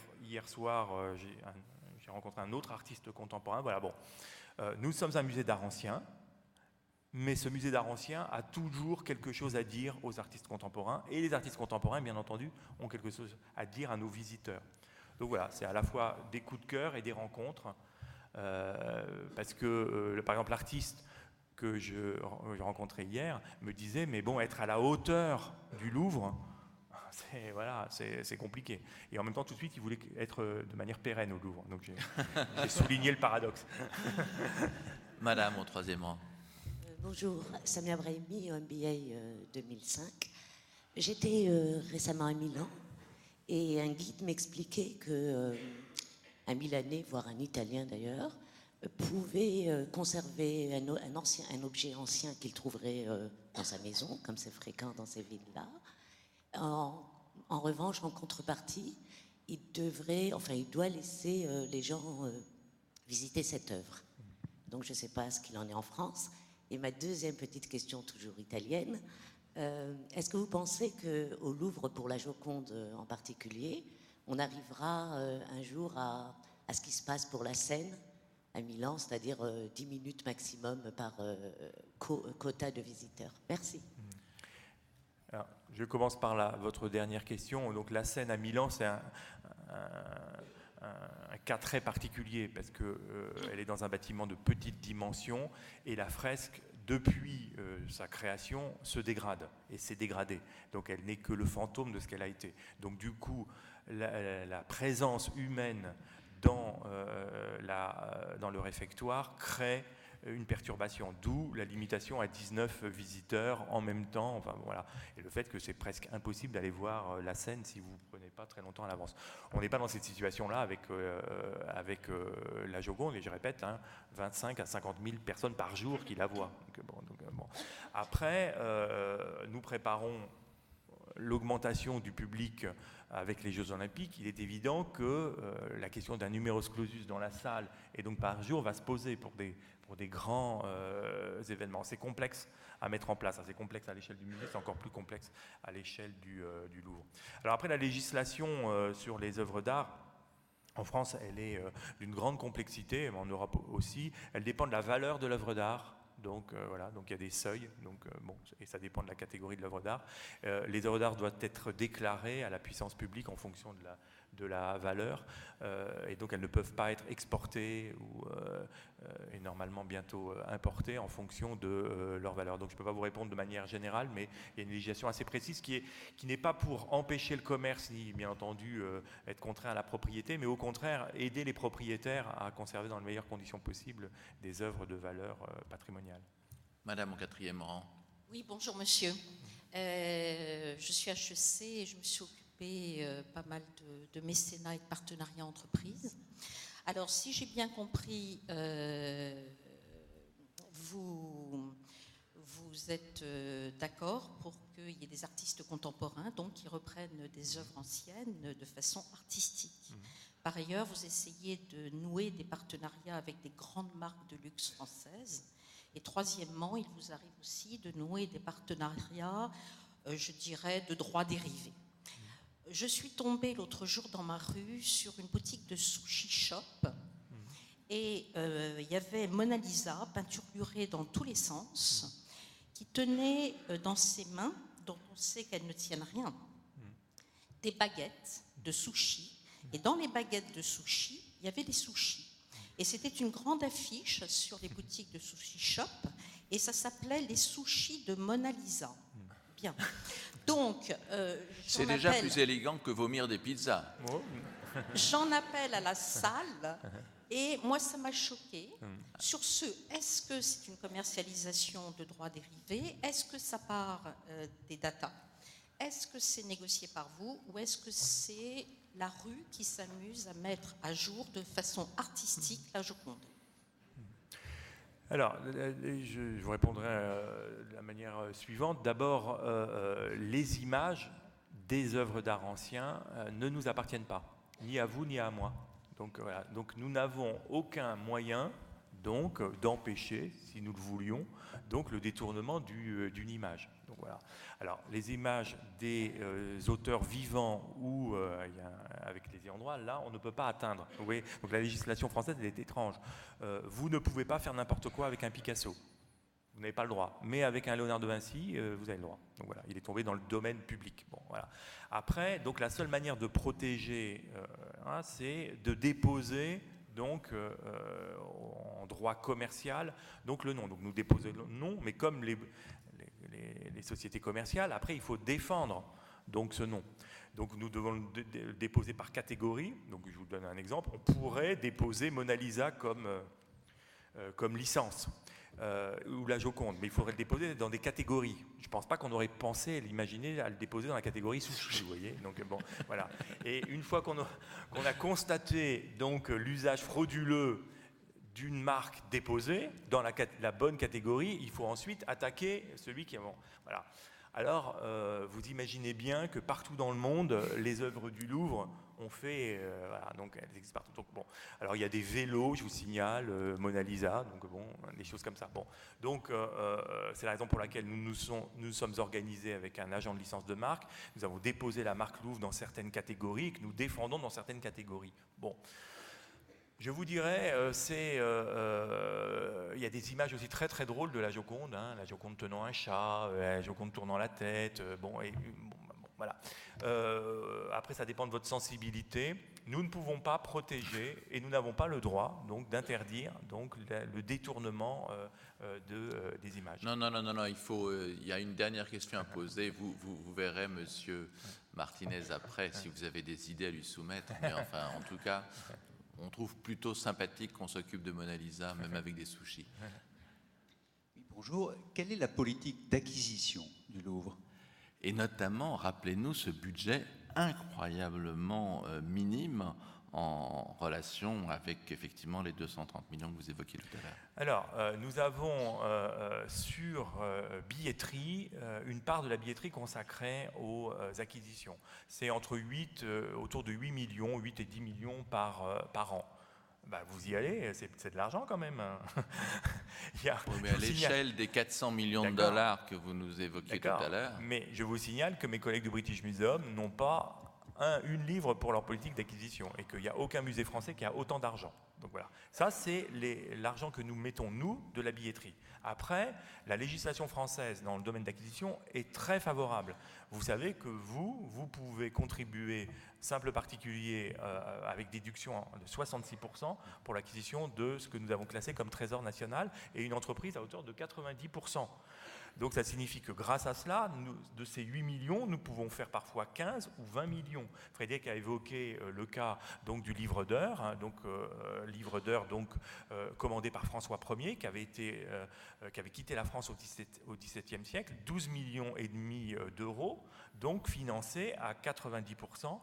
soir, euh, j'ai rencontré un autre artiste contemporain. Voilà, bon. nous sommes un musée d'art ancien, mais ce musée d'art ancien a toujours quelque chose à dire aux artistes contemporains, et les artistes contemporains, bien entendu, ont quelque chose à dire à nos visiteurs. Donc voilà, c'est à la fois des coups de cœur et des rencontres, parce que, par exemple, l'artiste que je rencontrais hier me disait mais bon être à la hauteur du Louvre c'est compliqué. Et en même temps tout de suite il voulait être de manière pérenne au Louvre. Donc j'ai souligné le paradoxe. Madame au troisième rang. euh, bonjour Samia Brahimi MBA 2005 j'étais euh, récemment à Milan et un guide m'expliquait que euh, un Milanais voire un Italien d'ailleurs pouvait euh, conserver un, objet ancien qu'il trouverait euh, dans sa maison, comme c'est fréquent dans ces villes-là. En, revanche, en contrepartie, il devrait, enfin, il doit laisser euh, les gens visiter cette œuvre. Donc, je ne sais pas ce qu'il en est en France. Et ma deuxième petite question, toujours italienne, est-ce que vous pensez qu'au Louvre, pour la Joconde en particulier, on arrivera un jour à, ce qui se passe pour la Seine à Milan, c'est-à-dire 10 euh, minutes maximum par euh, quota de visiteurs? Merci. Hmm. je commence par votre dernière question. Donc la scène à Milan, c'est un, cas très particulier parce qu'elle euh, est dans un bâtiment de petite dimension et la fresque depuis sa création, se dégrade et s'est dégradée. Donc elle n'est que le fantôme de ce qu'elle a été. Donc du coup, la, présence humaine euh, euh, dans le réfectoire crée une perturbation, d'où la limitation à 19 visiteurs en même temps. Enfin, voilà. Et le fait que c'est presque impossible d'aller voir euh, la scène si vous ne prenez pas très longtemps à l'avance. On n'est pas dans cette situation-là avec, avec la Joconde, et je répète, 25 hein, à 50 000 personnes par jour qui la voient. Après, nous préparons l'augmentation du public avec les Jeux Olympiques, il est évident que euh, la question d'un numerus clausus dans la salle et donc par jour va se poser pour des, pour des grands euh, événements. C'est complexe à mettre en place, c'est complexe à l'échelle du musée, c'est encore plus complexe à l'échelle du, euh, Louvre. Alors après, la législation sur les œuvres d'art, en France, elle est d'une grande complexité, mais en Europe aussi. Elle dépend de la valeur de l'œuvre d'art, donc euh, voilà, donc il y a des seuils, donc euh, bon, et ça dépend de la catégorie de l'œuvre d'art. Euh, les œuvres d'art doivent être déclarées à la puissance publique en fonction de la, de la valeur, et donc elles ne peuvent pas être exportées ou et normalement bientôt importées en fonction de leur valeur. Donc je ne peux pas vous répondre de manière générale, mais il y a une législation assez précise qui est qui n'est pas pour empêcher le commerce ni bien entendu être contraint à la propriété, mais au contraire aider les propriétaires à conserver dans les meilleures conditions possibles des œuvres de valeur patrimoniale. Madame au quatrième rang. Oui, bonjour monsieur. Euh, je suis HEC et je me suis occupée euh, pas mal de, mécénat et de partenariat entreprise. Alors, si j'ai bien compris, euh, vous, vous êtes d'accord pour qu'il y ait des artistes contemporains donc qui reprennent des œuvres anciennes de façon artistique. Mmh. Par ailleurs, vous essayez de nouer des partenariats avec des grandes marques de luxe françaises et troisièmement, il vous arrive aussi de nouer des partenariats, euh, je dirais, de droits dérivés. Je suis tombée l'autre jour dans ma rue sur une boutique de sushi shop et euh, il y avait Mona Lisa, peinturlurée dans tous les sens, qui tenait euh, dans ses mains, dont on sait qu'elles ne tiennent rien, des baguettes de sushi. Et dans les baguettes de sushi, il y avait des sushis. Et c'était une grande affiche sur les boutiques de sushi shop, et ça s'appelait les sushis de Mona Lisa. Bien. Donc, euh, c'est déjà plus élégant que vomir des pizzas. Oh. J'en appelle à la salle. Et moi, ça m'a choqué. Sur ce, est-ce que c'est une commercialisation de droits dérivés? Est-ce que ça part euh, des datas? Est-ce que c'est négocié par vous Ou est-ce que c'est la rue qui s'amuse à mettre à jour de façon artistique la Joconde? Alors, je, vous répondrai de la manière suivante. D'abord, les images des œuvres d'art anciens ne nous appartiennent pas, ni à vous ni à moi. Donc, nous n'avons aucun moyen d'empêcher, si nous le voulions, donc le détournement d'une image. Donc, voilà. Alors, les images des euh, auteurs vivants ou euh, avec les ayants droit, là, on ne peut pas atteindre. Vous voyez Donc, la législation française, elle est étrange. Euh, vous ne pouvez pas faire n'importe quoi avec un Picasso. Vous n'avez pas le droit. Mais avec un Léonard de Vinci, vous avez le droit. Donc voilà, il est tombé dans le domaine public. Bon, voilà. Après, donc la seule manière de protéger, hein, c'est de déposer donc en droit commercial, donc le nom. Donc nous déposons le nom, mais comme les, les, sociétés commerciales. Après, il faut défendre donc ce nom. Donc nous devons le déposer par catégorie. Donc je vous donne un exemple. On pourrait déposer Mona Lisa comme, euh, euh, comme licence. Euh, ou la Joconde, mais il faudrait le déposer dans des catégories. Je ne pense pas qu'on aurait pensé, l'imaginer, à le déposer dans la catégorie sushi, vous voyez. Donc bon, voilà. Et une fois qu'on a, constaté donc l'usage frauduleux d'une marque déposée dans la, bonne catégorie, il faut ensuite attaquer celui qui avant. Voilà. Alors, euh, vous imaginez bien que partout dans le monde, les œuvres du Louvre ont fait, euh, voilà, donc elles existent partout. Donc, bon, alors il y a des vélos, je vous signale, euh, Mona Lisa, donc bon, des choses comme ça. Bon, donc c'est la raison pour laquelle nous nous, nous sommes organisés avec un agent de licence de marque. Nous avons déposé la marque Louvre dans certaines catégories et que nous défendons dans certaines catégories. Bon. Je vous dirais, euh, c'est, euh, euh, il y a des images aussi très très drôles de la Joconde, hein, la Joconde tenant un chat, la Joconde tournant la tête, bon, et, voilà. après, ça dépend de votre sensibilité. Nous ne pouvons pas protéger et nous n'avons pas le droit donc d'interdire donc le, détournement de, des images. Non, non, non, non, non. Il faut. y a une dernière question à poser. Vous, vous verrez, Monsieur Martinez, après, si vous avez des idées à lui soumettre. Mais enfin, en tout cas, on trouve plutôt sympathique qu'on s'occupe de Mona Lisa, même avec des sushis. bonjour. Quelle est la politique d'acquisition du Louvre? Et notamment, rappelez-nous ce budget incroyablement euh, minime en relation avec effectivement les 230 millions que vous évoquiez tout à l'heure Alors, euh, nous avons euh, euh, sur billetterie une part de la billetterie consacrée aux acquisitions. C'est entre 8, autour de 8 millions, 8 et 10 millions par, par an. Bah, vous y allez, c'est de l'argent quand même. Il mais à l'échelle des 400 millions de dollars que vous nous évoquiez tout à l'heure. Mais je vous signale que mes collègues du British Museum n'ont pas un, une livre pour leur politique d'acquisition et qu'il n'y a aucun musée français qui a autant d'argent. Donc voilà, ça c'est l'argent que nous mettons, nous, de la billetterie. Après, la législation française dans le domaine d'acquisition est très favorable. Vous savez que vous, vous pouvez contribuer, simple particulier, euh, avec déduction de 66% pour l'acquisition de ce que nous avons classé comme trésor national et une entreprise à hauteur de 90%. Donc ça signifie que grâce à cela, de ces 8 millions, nous pouvons faire parfois 15 ou 20 millions. Frédéric a évoqué euh, le cas donc, du livre d'heures, hein, donc euh, livre d'heures euh, commandé par François Ier, qui avait, qui avait quitté la France au XVIIe siècle, 12 millions et demi d'euros, donc financé à 90%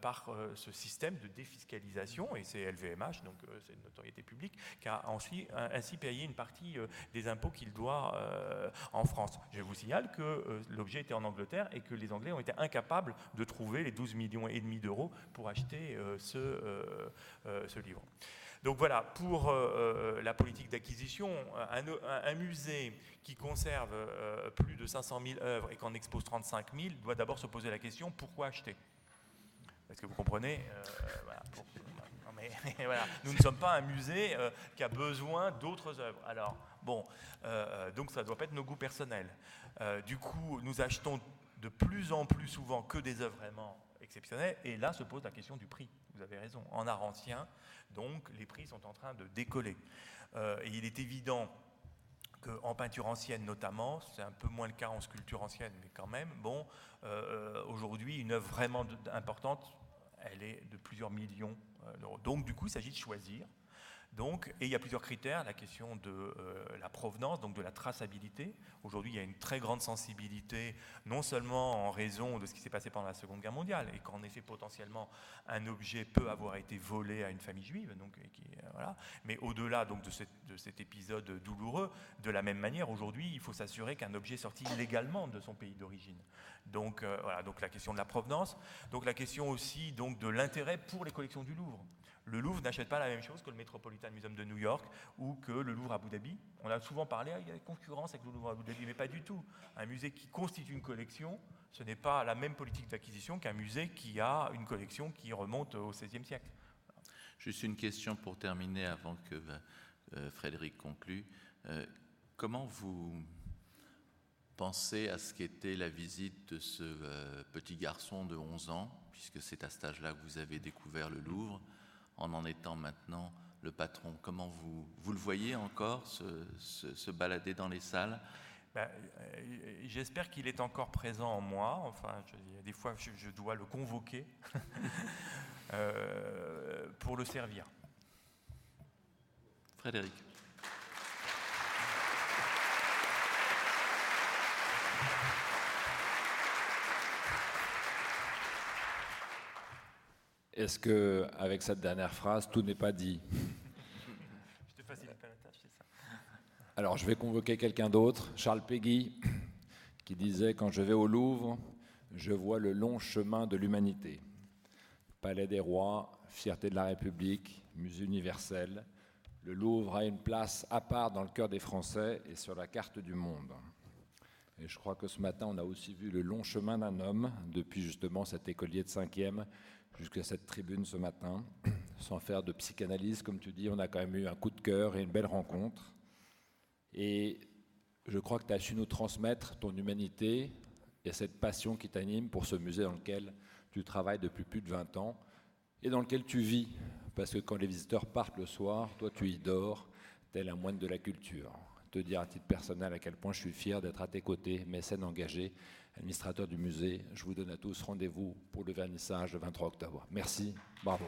par ce système de défiscalisation, et c'est LVMH, donc c'est une notoriété publique, qui a ensuite, ainsi payé une partie des impôts qu'il doit en France je vous signale que euh, l'objet était en Angleterre et que les Anglais ont été incapables de trouver les 12 millions et demi d'euros pour acheter euh, euh, ce, livre. Donc voilà, pour la politique d'acquisition, un, musée qui conserve plus de 500 000 œuvres et qu'en expose 35 000 doit d'abord se poser la question pourquoi acheter? Est-ce que vous comprenez? Nous ne sommes pas un musée qui a besoin d'autres œuvres. Alors, Bon, euh, euh, donc ça ne doit pas être nos goûts personnels. Euh, du coup, nous achetons de plus en plus souvent que des œuvres vraiment exceptionnelles, et là se pose la question du prix. Vous avez raison. En art ancien, donc, les prix sont en train de décoller. et il est évident qu'en peinture ancienne notamment, c'est un peu moins le cas en sculpture ancienne, mais quand même, bon, aujourd'hui, une œuvre vraiment importante, elle est de plusieurs millions d'euros. Donc, du coup, il s'agit de choisir Donc, et il y a plusieurs critères, la question de euh, la provenance, donc de la traçabilité. Aujourd'hui, il y a une très grande sensibilité, non seulement en raison de ce qui s'est passé pendant la Seconde Guerre mondiale, et qu'en effet, potentiellement, un objet peut avoir été volé à une famille juive, donc, euh, voilà. mais au-delà donc, de, cet épisode douloureux, de la même manière, aujourd'hui, il faut s'assurer qu'un objet sorti légalement de son pays d'origine. Donc, euh, voilà, donc la question de la provenance, donc la question aussi donc, de l'intérêt pour les collections du Louvre le Louvre n'achète pas la même chose que le Metropolitan Museum de New York ou que le Louvre à Abu Dhabi. On a souvent parlé, il y a concurrence avec le Louvre à Abu Dhabi, mais pas du tout. Un musée qui constitue une collection, ce n'est pas la même politique d'acquisition qu'un musée qui a une collection qui remonte au XVIe siècle. Juste une question pour terminer avant que euh, Frédéric conclue. Euh, comment vous pensez à ce qu'était la visite de ce euh, petit garçon de 11 ans, puisque c'est à cet âge-là que vous avez découvert le Louvre en en étant maintenant le patron Comment vous, vous le voyez encore se, balader dans les salles? Ben, euh, J'espère qu'il est encore présent en moi. Enfin, je, des fois, je, dois le convoquer euh, pour le servir. Frédéric. Est-ce que, avec cette dernière phrase, tout n'est pas dit Je te facilite pas la tâche, c'est ça. Alors, je vais convoquer quelqu'un d'autre, Charles Péguy, qui disait Quand je vais au Louvre, je vois le long chemin de l'humanité. Palais des rois, fierté de la République, musée universel. Le Louvre a une place à part dans le cœur des Français et sur la carte du monde. Et je crois que ce matin, on a aussi vu le long chemin d'un homme, depuis justement cet écolier de 5e jusqu'à cette tribune ce matin. Sans faire de psychanalyse, comme tu dis, on a quand même eu un coup de cœur et une belle rencontre. Et je crois que tu as su nous transmettre ton humanité et cette passion qui t'anime pour ce musée dans lequel tu travailles depuis plus de 20 ans et dans lequel tu vis. Parce que quand les visiteurs partent le soir, toi tu y dors, tel un moine de la culture. Te dire à titre personnel à quel point je suis fier d'être à tes côtés, mécène engagé administrateur du musée. Je vous donne à tous rendez-vous pour le vernissage le 23 octobre. Merci, bravo.